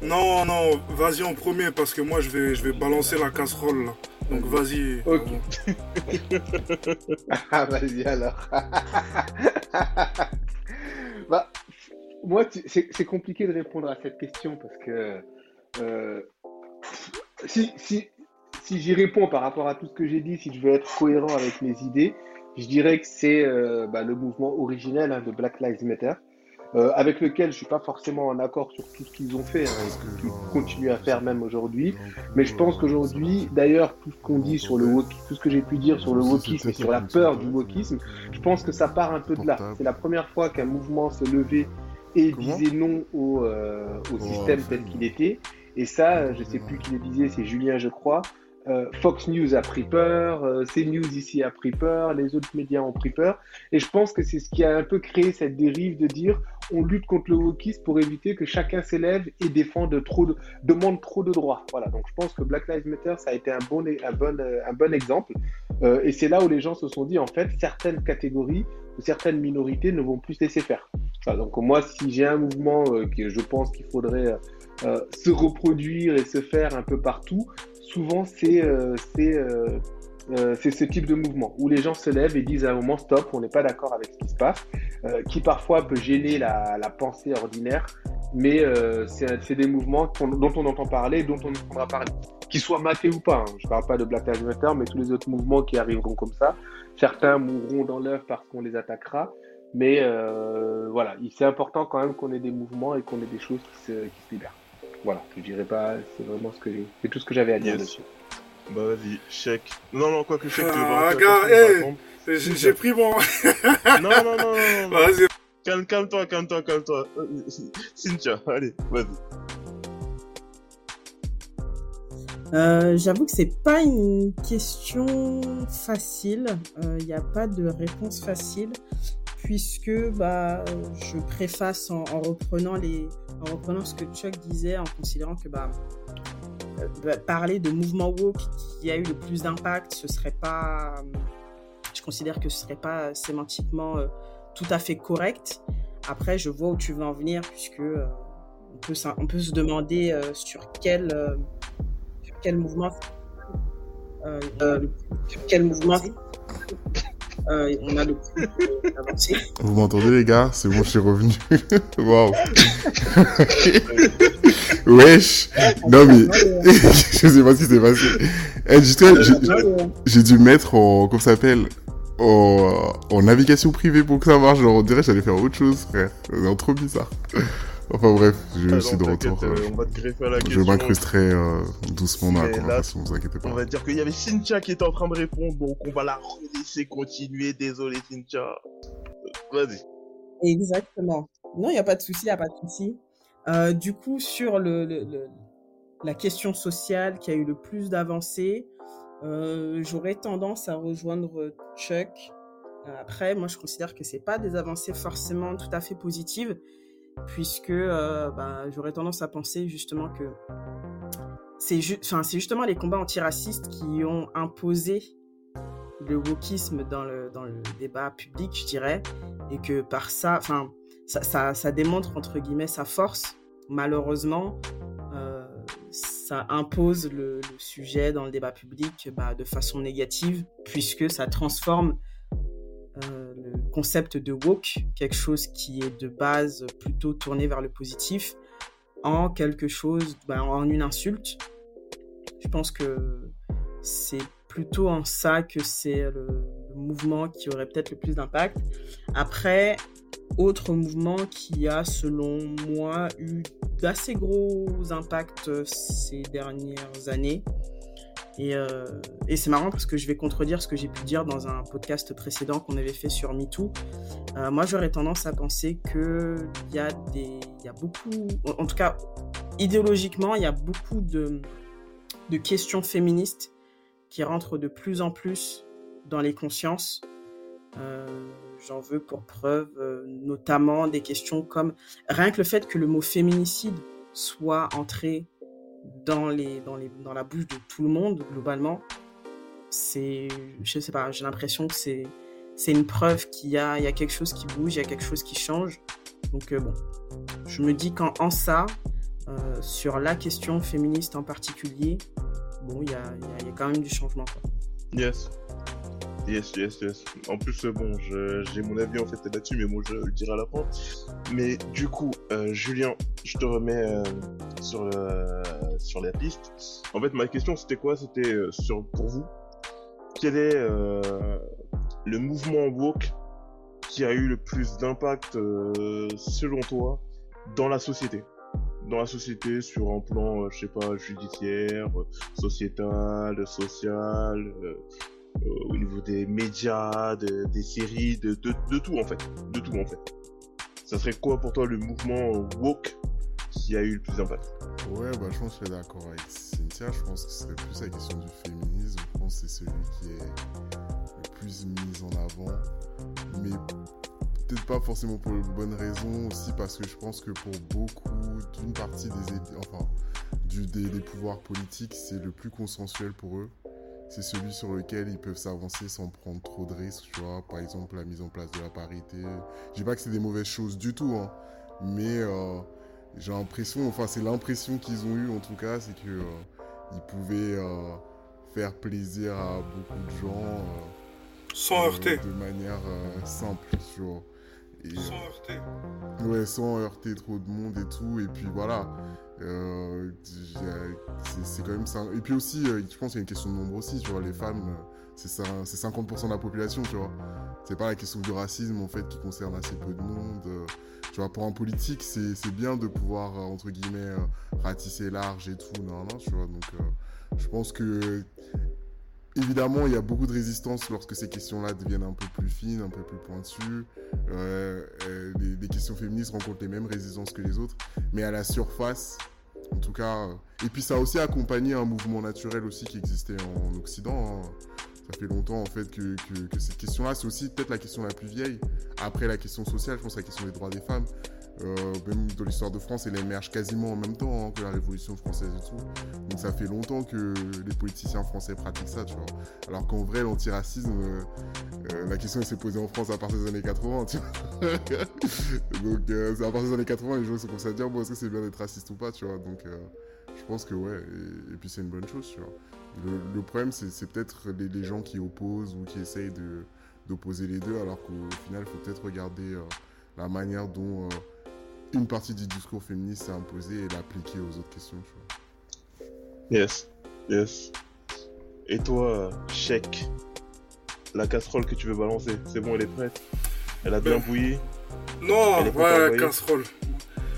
Non, non, vas-y en premier parce que moi je vais, je vais balancer la casserole là. Donc vas-y. Ok. Ah, vas-y alors. bah, moi, c'est compliqué de répondre à cette question parce que euh, si, si, si j'y réponds par rapport à tout ce que j'ai dit, si je veux être cohérent avec mes idées, je dirais que c'est euh, bah, le mouvement originel hein, de Black Lives Matter. Euh, avec lequel je suis pas forcément en accord sur tout ce qu'ils ont fait, hein, et qu'ils continuent à faire même aujourd'hui. Mais je pense qu'aujourd'hui, d'ailleurs, tout ce qu'on dit sur le tout ce que j'ai pu dire sur le wokisme et sur la peur du wokisme, je pense que ça part un peu de là. C'est la première fois qu'un mouvement s'est levé et disait non au, euh, au système tel qu'il était. Et ça, je sais plus qui le disait, c'est Julien, je crois. Euh, Fox News a pris peur, euh, CNews ici a pris peur, les autres médias ont pris peur. Et je pense que c'est ce qui a un peu créé cette dérive de dire on lutte contre le wokisme pour éviter que chacun s'élève et défende trop de, demande trop de droits. Voilà, donc je pense que Black Lives Matter, ça a été un bon, un bon, un bon exemple. Euh, et c'est là où les gens se sont dit, en fait, certaines catégories, certaines minorités ne vont plus se laisser faire. Donc moi, si j'ai un mouvement euh, que je pense qu'il faudrait euh, se reproduire et se faire un peu partout, souvent c'est euh, c'est ce type de mouvement où les gens se lèvent et disent à un moment stop, on n'est pas d'accord avec ce qui se passe, euh, qui parfois peut gêner la, la pensée ordinaire, mais euh, c'est des mouvements dont on entend parler, dont on entendra parler, qu'ils soient matés ou pas. hein. Je parle pas de Black Lives Matter, mais tous les autres mouvements qui arriveront comme ça. Certains mourront dans l'œuf parce qu'on les attaquera, mais voilà, il- c'est important quand même qu'on ait des mouvements et qu'on ait des choses qui se, qui se libèrent. Voilà, je dirais pas, c'est vraiment ce que j'ai, c'est tout ce que j'avais à dire Yes. dessus. Bah vas-y check non non quoi que check tu veux Ah, va hey, attendre. j'ai pris mon. non non non non. Vas-y. calme calme-toi calme-toi calme-toi Euh, Cynthia allez vas-y Euh, J'avoue que c'est pas une question facile. Il n'y a pas de réponse facile puisque bah, euh, je préface en, en reprenant les, en reprenant ce que Chuck disait, en considérant que euh, bah, parler de mouvement woke qui a eu le plus d'impact, ce serait pas, euh, je considère que ce serait pas sémantiquement euh, tout à fait correct. Après, je vois où tu veux en venir puisque euh, on peut, on peut se demander euh, sur quel euh, sur quel mouvement euh, euh, sur quel mouvement euh, on a le plus avancé. Vous m'entendez les gars? C'est bon, je suis revenu. Waouh. Wesh. Non mais, je sais pas ce qui s'est passé. Eh, justement, j'ai- j'ai dû mettre en, comment ça s'appelle? En, en navigation privée pour que ça marche. Genre, on dirait que j'allais faire autre chose, frère. C'est trop bizarre. Enfin bref, je Ah suis non, de retour. t'inquiète, euh, euh, on va te greffer à la je question. m'incrusterai euh, doucement dans la conversation, vous inquiétez pas. On va dire qu'il y avait Cynthia qui était en train de répondre, donc on va la laisser continuer. Désolé, Cynthia. Euh, Vas-y. Exactement. Non, il n'y a pas de souci, il n'y a pas de souci. Euh, du coup, sur le, le- le- la question sociale qui a eu le plus d'avancées, euh, j'aurais tendance à rejoindre Chuck. Euh, Après, moi, je considère que c'est pas des avancées forcément tout à fait positives, puisque euh, bah, j'aurais tendance à penser justement que c'est ju- justement les combats antiracistes qui ont imposé le wokisme dans le, dans le débat public, je dirais, et que par ça, ça, ça, démontre entre guillemets sa force. Malheureusement, euh, ça impose le, le sujet dans le débat public bah, de façon négative, puisque ça transforme euh, le concept de woke, quelque chose qui est de base plutôt tourné vers le positif, en quelque chose, bah, en une insulte. Je pense que c'est plutôt en ça que c'est le, le mouvement qui aurait peut-être le plus d'impact. Après, autre mouvement qui a, selon moi, eu d'assez gros impacts ces dernières années. Et, euh, et c'est marrant parce que je vais contredire ce que j'ai pu dire dans un podcast précédent qu'on avait fait sur MeToo. Euh, moi, j'aurais tendance à penser qu'il y a y a beaucoup, en tout cas, idéologiquement, il y a beaucoup de, de questions féministes qui rentrent de plus en plus dans les consciences. Euh, J'en veux pour preuve notamment des questions comme rien que le fait que le mot féminicide soit entré dans, les, dans, les, dans la bouche de tout le monde globalement, c'est, je sais pas, j'ai l'impression que c'est, c'est une preuve qu'il y a, il y a quelque chose qui bouge, il y a quelque chose qui change. Donc euh, bon, je me dis qu'en en ça, euh, sur la question féministe en particulier, bon, il y a, y y a quand même du changement. Yes. Yes, yes, yes. En plus, euh, bon, j'ai mon avis en fait là-dessus, mais bon, je le dirai à la fin. Mais du coup, euh, Julien, je te remets euh, sur, la piste. En fait, ma question, c'était quoi? C'était sur pour vous, quel est le mouvement woke qui a eu le plus d'impact, selon toi, dans la société? Dans la société sur un plan, je sais pas, judiciaire, sociétal, social, au niveau des médias, de- des séries, de, de, tout en fait, de tout en fait. Ça serait quoi pour toi le mouvement euh, woke qui a eu le plus d'impact? Ouais, bah, je pense que je suis d'accord avec Cynthia. Je pense que ce serait plus la question du féminisme. Je pense que c'est celui qui est le plus mis en avant. Mais peut-être pas forcément pour de bonnes raisons, aussi parce que je pense que pour beaucoup, d'une partie des, enfin, du, des, des pouvoirs politiques, c'est le plus consensuel pour eux. C'est celui sur lequel ils peuvent s'avancer sans prendre trop de risques, tu vois. Par exemple, la mise en place de la parité. Je dis pas que c'est des mauvaises choses du tout, hein. Mais euh, j'ai l'impression, enfin c'est l'impression qu'ils ont eu en tout cas, c'est que euh, ils pouvaient euh, faire plaisir à beaucoup de gens Sans heurter. de manière simple, tu vois. Et, Sans heurter. Ouais, sans heurter trop de monde et tout. Et puis voilà. Euh, c'est quand même ça. Et puis aussi, euh, je pense qu'il y a une question de nombre aussi, tu vois. Les femmes, euh, c'est ça- c'est 50% de la population, tu vois. C'est pas la question du racisme, en fait, qui concerne assez peu de monde. tu vois, pour un politique, c'est bien de pouvoir, entre guillemets, ratisser large et tout, non, non, tu vois. Donc, euh, je pense que Évidemment, il y a beaucoup de résistance lorsque ces questions-là deviennent un peu plus fines, un peu plus pointues. Euh, euh, les, questions féministes rencontrent les mêmes résistances que les autres, mais à la surface, en tout cas. euh, et puis ça a aussi accompagné un mouvement naturel aussi qui existait en, Occident. hein. Ça fait longtemps en fait que, que, que cette question-là, c'est aussi peut-être la question la plus vieille. Après la question sociale, je pense à la question des droits des femmes. Euh, même dans l'histoire de France, elle émerge quasiment en même temps hein, que la Révolution française et tout. Donc ça fait longtemps que les politiciens français pratiquent ça, tu vois. Alors qu'en vrai, l'antiracisme, euh, euh, la question s'est posée en France à partir des années 80, tu vois. Donc c'est à partir des années 80, les gens se commencent à dire, bon, est-ce que c'est bien d'être raciste ou pas, tu vois. Donc je pense que ouais, et, puis c'est une bonne chose, tu vois. Le, problème, c'est peut-être les, les gens qui opposent ou qui essayent d'opposer les deux, alors qu'au final, il faut peut-être regarder la manière dont une partie du discours féministe s'est imposée et l'appliquer aux autres questions. Tu vois. Yes, yes. Et toi, chèque, la casserole que tu veux balancer, c'est bon, elle est prête? Elle a bien bouilli? Non, ouais, casserole.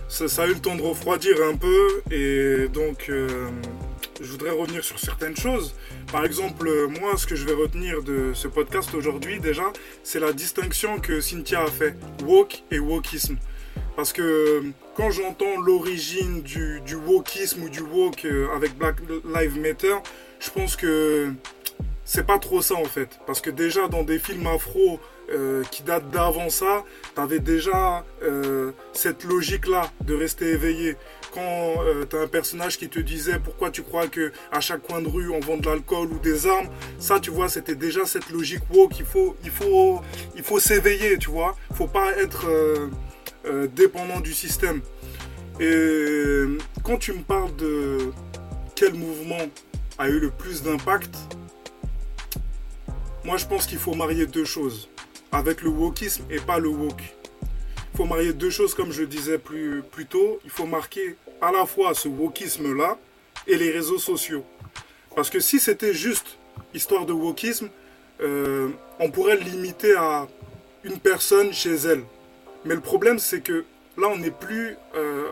Ça, ça, a eu le temps de refroidir un peu et donc euh, je voudrais revenir sur certaines choses. Par exemple, moi, ce que je vais retenir de ce podcast aujourd'hui, déjà, c'est la distinction que Cynthia a fait, woke et wokisme. Parce que quand j'entends l'origine du, du wokisme ou du woke euh, avec Black Lives Matter, je pense que c'est pas trop ça en fait. Parce que déjà dans des films afro euh, qui datent d'avant ça, t'avais déjà euh, cette logique-là de rester éveillé. Quand euh, t'as un personnage qui te disait pourquoi tu crois que à chaque coin de rue on vend de l'alcool ou des armes, ça tu vois c'était déjà cette logique woke. Il faut, il faut, il faut s'éveiller, tu vois. Faut pas être dépendant du système. Et quand tu me parles de quel mouvement a eu le plus d'impact, moi je pense qu'il faut marier deux choses. Avec le wokisme et pas le woke. Il faut marier deux choses comme je disais plus, tôt. Il faut marquer à la fois ce wokisme-là et les réseaux sociaux. Parce que si c'était juste histoire de wokisme, euh, on pourrait limiter à une personne chez elle. Mais le problème c'est que là on n'est plus euh,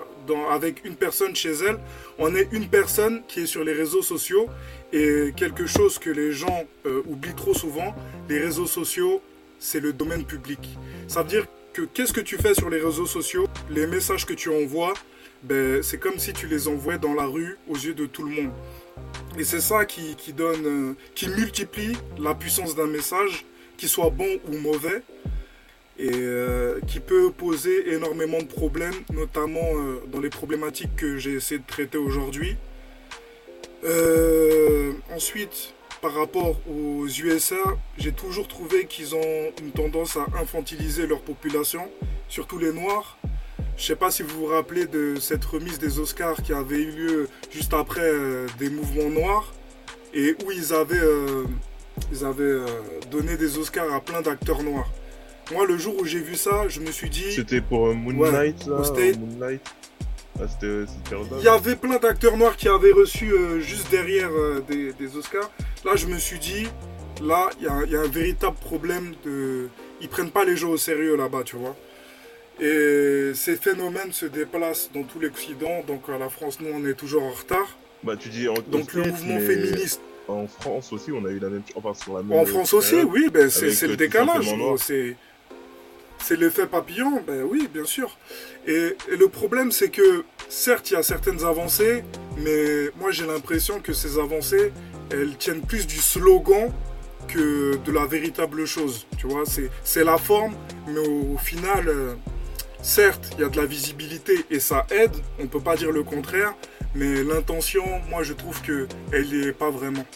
avec une personne chez elle, on est une personne qui est sur les réseaux sociaux et quelque chose que les gens euh, oublient trop souvent, les réseaux sociaux, c'est le domaine public. Ça veut dire que qu'est-ce que tu fais sur les réseaux sociaux, les messages que tu envoies, ben, c'est comme si tu les envoies dans la rue aux yeux de tout le monde. Et c'est ça qui, donne, euh, qui multiplie la puissance d'un message, qu'il soit bon ou mauvais et euh, qui peut poser énormément de problèmes, notamment euh, dans les problématiques que j'ai essayé de traiter aujourd'hui. Euh, ensuite, par rapport aux USA, j'ai toujours trouvé qu'ils ont une tendance à infantiliser leur population, surtout les Noirs. Je ne sais pas si vous vous rappelez de cette remise des Oscars qui avait eu lieu juste après des mouvements noirs et où ils avaient, ils avaient donné des Oscars à plein d'acteurs noirs. Moi, le jour où j'ai vu ça, je me suis dit. C'était pour Moonlight, là, Moonlight. Ah, Il y avait plein d'acteurs noirs qui avaient reçu euh, juste derrière euh, des, Oscars. Là, je me suis dit, là, il y, a un véritable problème de. Ils prennent pas les gens au sérieux là-bas, tu vois. Et ces phénomènes se déplacent dans tout l'Occident. Donc, à la France, nous, on est toujours en retard. Bah, tu dis en Donc, le mouvement féministe. En France aussi, on a eu la même. Enfin, sur la même. En France aussi, oui, ben, c'est le décalage. C'est c'est l'effet papillon, ben oui, bien sûr. Et, le problème, c'est que certes, il y a certaines avancées, mais moi j'ai l'impression que ces avancées, elles tiennent plus du slogan que de la véritable chose. Tu vois, c'est la forme, mais au, final, euh, certes, il y a de la visibilité et ça aide, on ne peut pas dire le contraire, mais l'intention, moi je trouve qu'elle n'y est pas vraiment.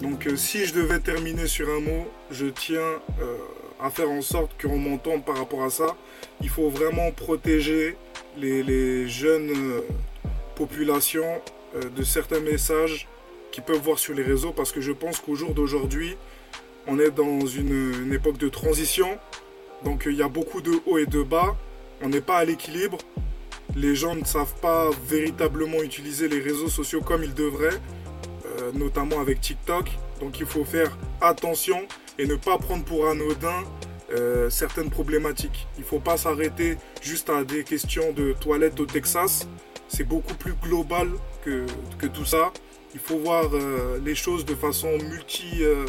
Donc euh, si je devais terminer sur un mot, je tiens... Euh, à faire en sorte qu'on m'entende par rapport à ça. Il faut vraiment protéger les, jeunes euh, populations euh, de certains messages qu'ils peuvent voir sur les réseaux parce que je pense qu'au jour d'aujourd'hui, on est dans une, époque de transition. Donc il y a beaucoup de hauts et de bas. On n'est pas à l'équilibre. Les gens ne savent pas véritablement utiliser les réseaux sociaux comme ils devraient, euh, notamment avec TikTok. Donc il faut faire attention et ne pas prendre pour anodin euh, certaines problématiques. Il ne faut pas s'arrêter juste à des questions de toilettes au Texas. C'est beaucoup plus global que, que, tout ça. Il faut voir euh, les choses de façon multi, euh,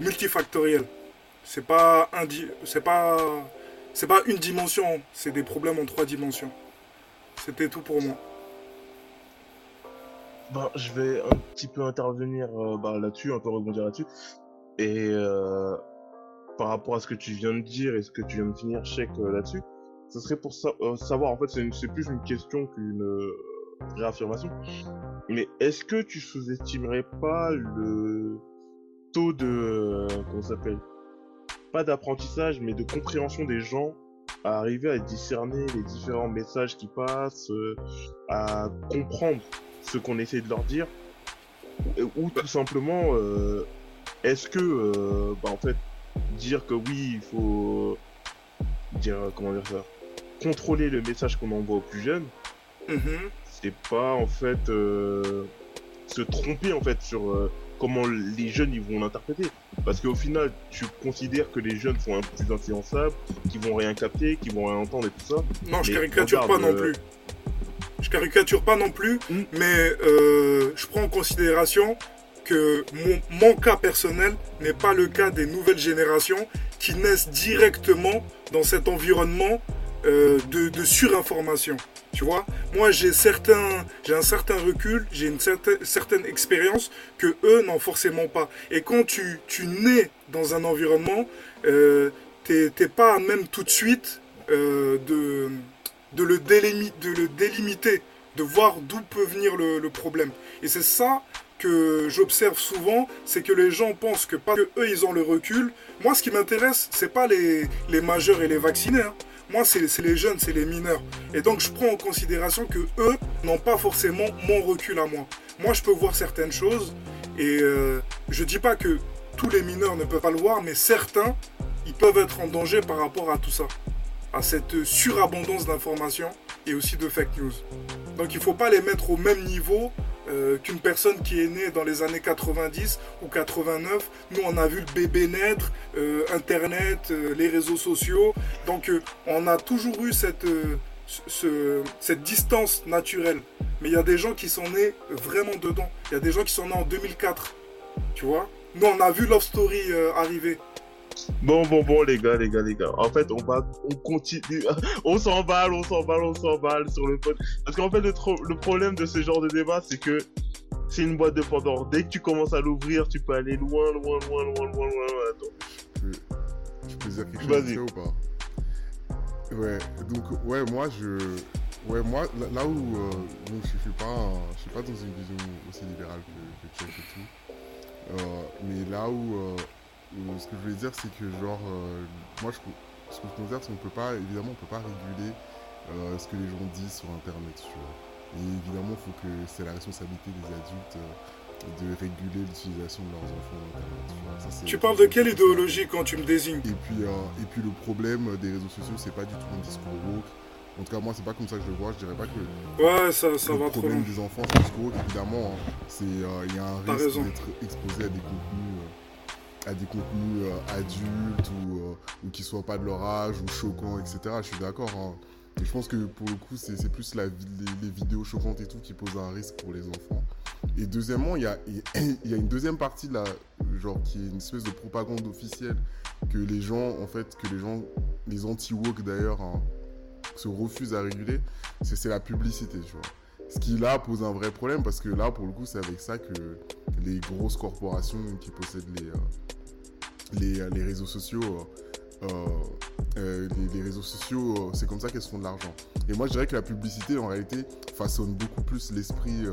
multifactorielle. C'est pas, c'est pas, pas une dimension, c'est des problèmes en trois dimensions. C'était tout pour moi. Ben, je vais un petit peu intervenir bah, là-dessus, un peu rebondir là-dessus. Et euh, par rapport à ce que tu viens de dire et ce que tu viens de finir, chèque euh, là-dessus, ce serait pour euh, savoir, en fait, c'est plus une question qu'une réaffirmation. Mais est-ce que tu sous-estimerais pas le taux de. ça s'appelle Pas d'apprentissage, mais de compréhension des gens à arriver à discerner les différents messages qui passent, à comprendre ce qu'on essaie de leur dire, ou, tout simplement est-ce que, euh, bah, en fait, dire que oui, il faut dire, comment dire ça, contrôler le message qu'on envoie aux plus jeunes, Mhm. c'est pas en fait euh, se tromper en fait sur euh, comment les jeunes ils vont l'interpréter. Parce qu'au final, tu considères que les jeunes sont un peu plus influençables, qu'ils vont rien capter, qu'ils vont rien entendre et tout ça. Non, je caricature pas non euh, plus. Je caricature pas non plus, Hmm. mais euh, je prends en considération que mon, cas personnel n'est pas le cas des nouvelles générations qui naissent directement dans cet environnement euh, de, surinformation. Tu vois, moi j'ai un certain recul, j'ai une certaine, expérience que eux n'ont forcément pas. Et quand tu, tu nais dans un environnement, euh, t'es pas à même tout de suite euh, de, de, le délimi- de le délimiter, de voir d'où peut venir le problème. Et c'est ça que j'observe souvent, c'est que les gens pensent que parce que eux ils ont le recul. Moi, ce qui m'intéresse, c'est pas les, les majeurs et les vaccinés. hein. Moi, c'est les jeunes, c'est les mineurs. Et donc, je prends en considération que eux n'ont pas forcément mon recul à moi. Moi, je peux voir certaines choses et euh, je dis pas que tous les mineurs ne peuvent pas le voir, mais certains, ils peuvent être en danger par rapport à tout ça, à cette surabondance d'informations et aussi de fake news. Donc, il faut pas les mettre au même niveau euh, qu'une personne qui est née dans les années 90 ou 89. Nous, on a vu le bébé naître, euh, Internet, euh, les réseaux sociaux. Donc, on a toujours eu cette, ce- ce- cette distance naturelle. Mais il y a des gens qui sont nés vraiment dedans. Il y a des gens qui sont nés en 2004. Tu vois Nous, on a vu Love Story arriver. Bon, bon, bon, les gars, les gars, les gars. En fait, on va, on continue. on s'emballe, on s'emballe, on s'emballe sur le pod. Parce qu'en fait, le, tro- le problème de ce genre de débat, c'est que c'est une boîte de Pandore. Dès que tu commences à l'ouvrir, tu peux aller loin, loin, loin, loin, loin, loin. loin. Attends. Je peux dire quelque chose ou pas? Ouais, donc ouais, moi je, ouais moi là, où euh, donc, je, suis pas, je suis pas dans une vision aussi libérale que, que Chuck et tout, Euh, mais là où, euh, ce que je voulais dire c'est que genre euh, moi je, ce que je considère c'est qu'on peut pas évidemment on peut pas réguler euh, ce que les gens disent sur internet, tu vois. Et évidemment faut que c'est la responsabilité des adultes euh, de réguler l'utilisation de leurs enfants sur internet. Tu, vois. Ça, Tu parles de quelle idéologie quand tu me désignes et puis, et puis le problème des réseaux sociaux, c'est pas du tout un discours woke. En tout cas, moi, c'est pas comme ça que je le vois. Je dirais pas que Ouais, ça, ça le va trop problème des enfants, c'est discours woke. Évidemment, hein. c'est il y a un risque d'être exposé à des contenus, à des contenus euh, adultes ou, euh, ou qui soient pas de leur âge ou choquants, etc. Je suis d'accord. hein. Et je pense que pour le coup, c'est plus les, vidéos choquantes et tout qui posent un risque pour les enfants. Et deuxièmement, il y a, une deuxième partie là, genre qui est une espèce de propagande officielle que les gens, en fait, que les gens, les anti-woke d'ailleurs, hein, se refusent à réguler, c'est la publicité, tu vois. Ce qui là pose un vrai problème parce que là, pour le coup, c'est avec ça que les grosses corporations qui possèdent les, euh, euh, les réseaux sociaux, euh, les, réseaux sociaux, c'est comme ça qu'elles font de l'argent. Et moi, je dirais que la publicité, en réalité, façonne beaucoup plus l'esprit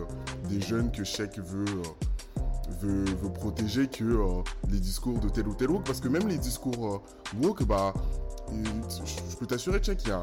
des jeunes que Sheik veut, veut, protéger que les discours de tel ou tel woke. Parce que même les discours woke, bah, je peux t'assurer, Check, il y a,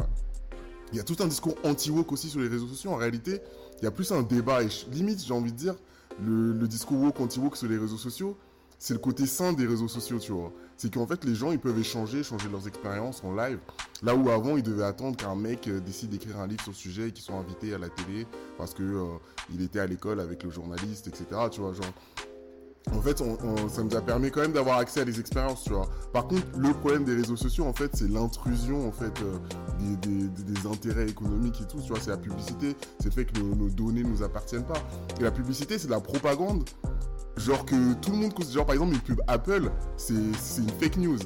y a tout un discours anti-woke aussi sur les réseaux sociaux. En réalité, il y a plus un débat. Et limite, j'ai envie de dire, le, le discours woke, anti-woke sur les réseaux sociaux, c'est le côté sain des réseaux sociaux, tu vois. C'est qu'en fait, les gens, ils peuvent échanger, changer leurs expériences en live. Là où avant, ils devaient attendre qu'un mec euh, décide d'écrire un livre sur le sujet et qu'ils soient invités à la télé parce que euh, il était à l'école avec le journaliste, etc. Tu vois, genre. En fait, on- ça nous a permis quand même d'avoir accès à des expériences, tu vois. Par contre, le problème des réseaux sociaux, en fait, c'est l'intrusion, en fait, euh, des, intérêts économiques et tout, tu vois. C'est la publicité, c'est le fait que nos, données nous appartiennent pas. Et la publicité, c'est de la propagande. Genre que tout le monde, cons- genre par exemple une pub Apple, c'est une fake news.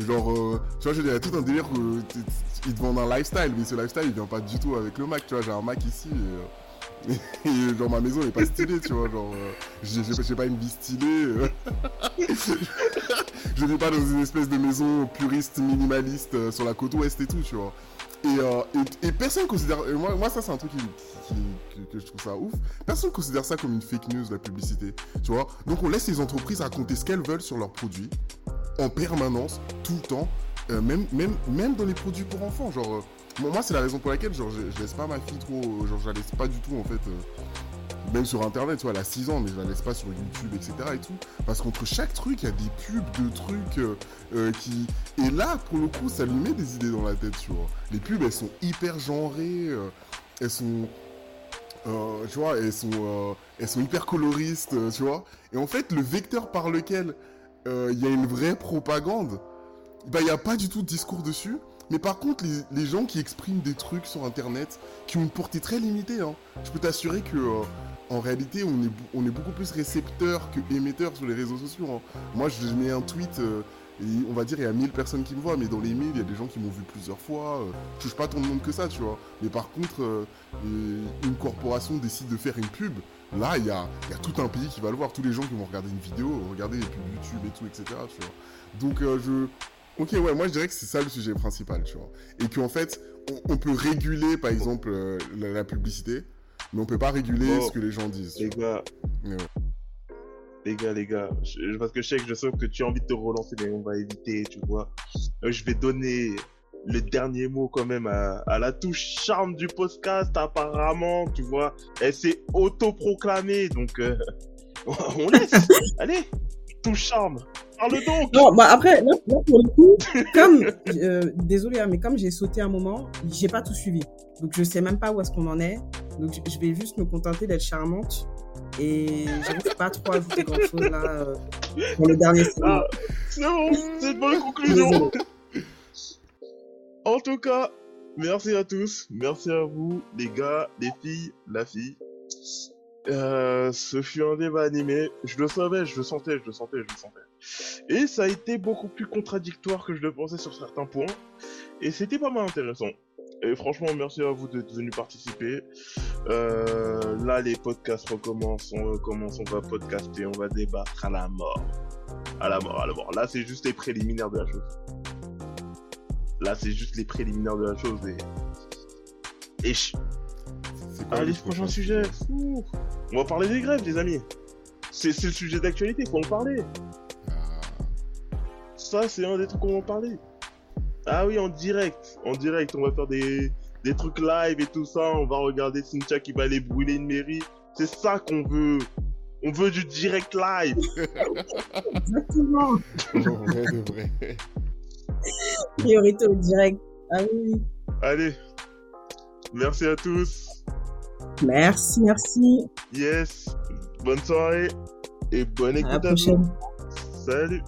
Genre, euh, tu vois, je a tout un délire que t- t- ils te vendent un lifestyle, mais ce lifestyle il vient pas du tout avec le Mac, tu vois. J'ai un Mac ici euh, genre ma maison elle est pas stylée, tu vois. Genre, euh, j'ai pas une vie stylée. euh. je vis pas dans une espèce de maison puriste, minimaliste euh, sur la côte ouest et tout, tu vois. Et, euh, et, et personne considère. moi, ça, c'est un truc que, je trouve ça ouf. Personne considère ça comme une fake news, la publicité. Tu vois Donc, on laisse les entreprises raconter ce qu'elles veulent sur leurs produits en permanence, tout le temps, même, même, même dans les produits pour enfants. Genre, moi, c'est la raison pour laquelle genre, je, laisse pas ma fille trop. Genre, je la laisse pas du tout, en fait. euh, même sur internet, tu vois, elle a 6 ans, mais je la laisse pas sur YouTube, etc. et tout. Parce qu'entre chaque truc, il y a des pubs de trucs euh, euh, qui. Et là, pour le coup, ça lui met des idées dans la tête, tu vois. Les pubs, elles sont hyper genrées, euh, elles sont. euh, tu vois, elles sont, euh, elles sont hyper coloristes, euh, tu vois. Et en fait, le vecteur par lequel euh, il y a une vraie propagande, bah, il n'y a pas du tout de discours dessus. Mais par contre, les, gens qui expriment des trucs sur Internet, qui ont une portée très limitée, hein, je peux t'assurer que euh, en réalité, on est, beaucoup plus récepteur que émetteur sur les réseaux sociaux. hein. Moi, je mets un tweet, euh, et on va dire, il y a 1000 personnes qui me voient, mais dans les 1000, il y a des gens qui m'ont vu plusieurs fois. euh, je touche pas tant de monde que ça, tu vois. Mais par contre, euh, une corporation décide de faire une pub, là, il y a, tout un pays qui va le voir. Tous les gens qui vont regarder une vidéo, regarder les pubs YouTube et tout, etc. Donc, je. Ok, ouais, moi je dirais que c'est ça le sujet principal, tu vois. Et qu'en fait, on, on peut réguler, par exemple, euh, la, la publicité, mais on peut pas réguler ce que les gens disent. Les gars, ouais. les gars, les gars, je- parce que je sais que je sens que tu as envie de te relancer, mais on va éviter, tu vois. Euh, Je vais donner le dernier mot quand même à, à la touche charme du podcast, apparemment, tu vois. Elle s'est autoproclamée, donc euh, on laisse. Allez, touche charme. Parle donc. Non, bah après, là, là, pour le coup, comme, euh, désolé, hein, mais comme j'ai sauté un moment, j'ai pas tout suivi. Donc je sais même pas où est-ce qu'on en est. Donc je- vais juste me contenter d'être charmante. Et j'arrive pas trop à ajouter grand chose là, euh, dans le dernier segment. Ah, c'est bon, c'est une bonne conclusion. En tout cas, merci à tous. Merci à vous, les gars, les filles, la fille. Euh, ce fut un débat animé. Je le savais, je le sentais, je le sentais, je le sentais. Et ça a été beaucoup plus contradictoire que je le pensais sur certains points. Et c'était pas mal intéressant. Et franchement, merci à vous d'être venus participer. Euh, là, les podcasts recommencent. On recommence, on va podcaster, on va débattre à la mort. À la mort, à la mort. Là, c'est juste les préliminaires de la chose. Là, c'est juste les préliminaires de la chose. Et, et Allez, le prochain sujet. Ouh. On va parler des grèves, les amis. C'est c'est le sujet d'actualité, faut en parler. Ah, Ça, c'est un des trucs qu'on va en parler. Ah oui, en direct. En direct, on va faire des, des trucs live et tout ça. On va regarder Cynthia qui va aller brûler une mairie. C'est ça qu'on veut. On veut du direct live. Exactement. en vrai de vrai. Priorité au direct. Ah oui. Allez. Merci à tous. Merci, merci. Yes. Bonne soirée. Et bonne À écoute la à, prochaine. tous. Salut.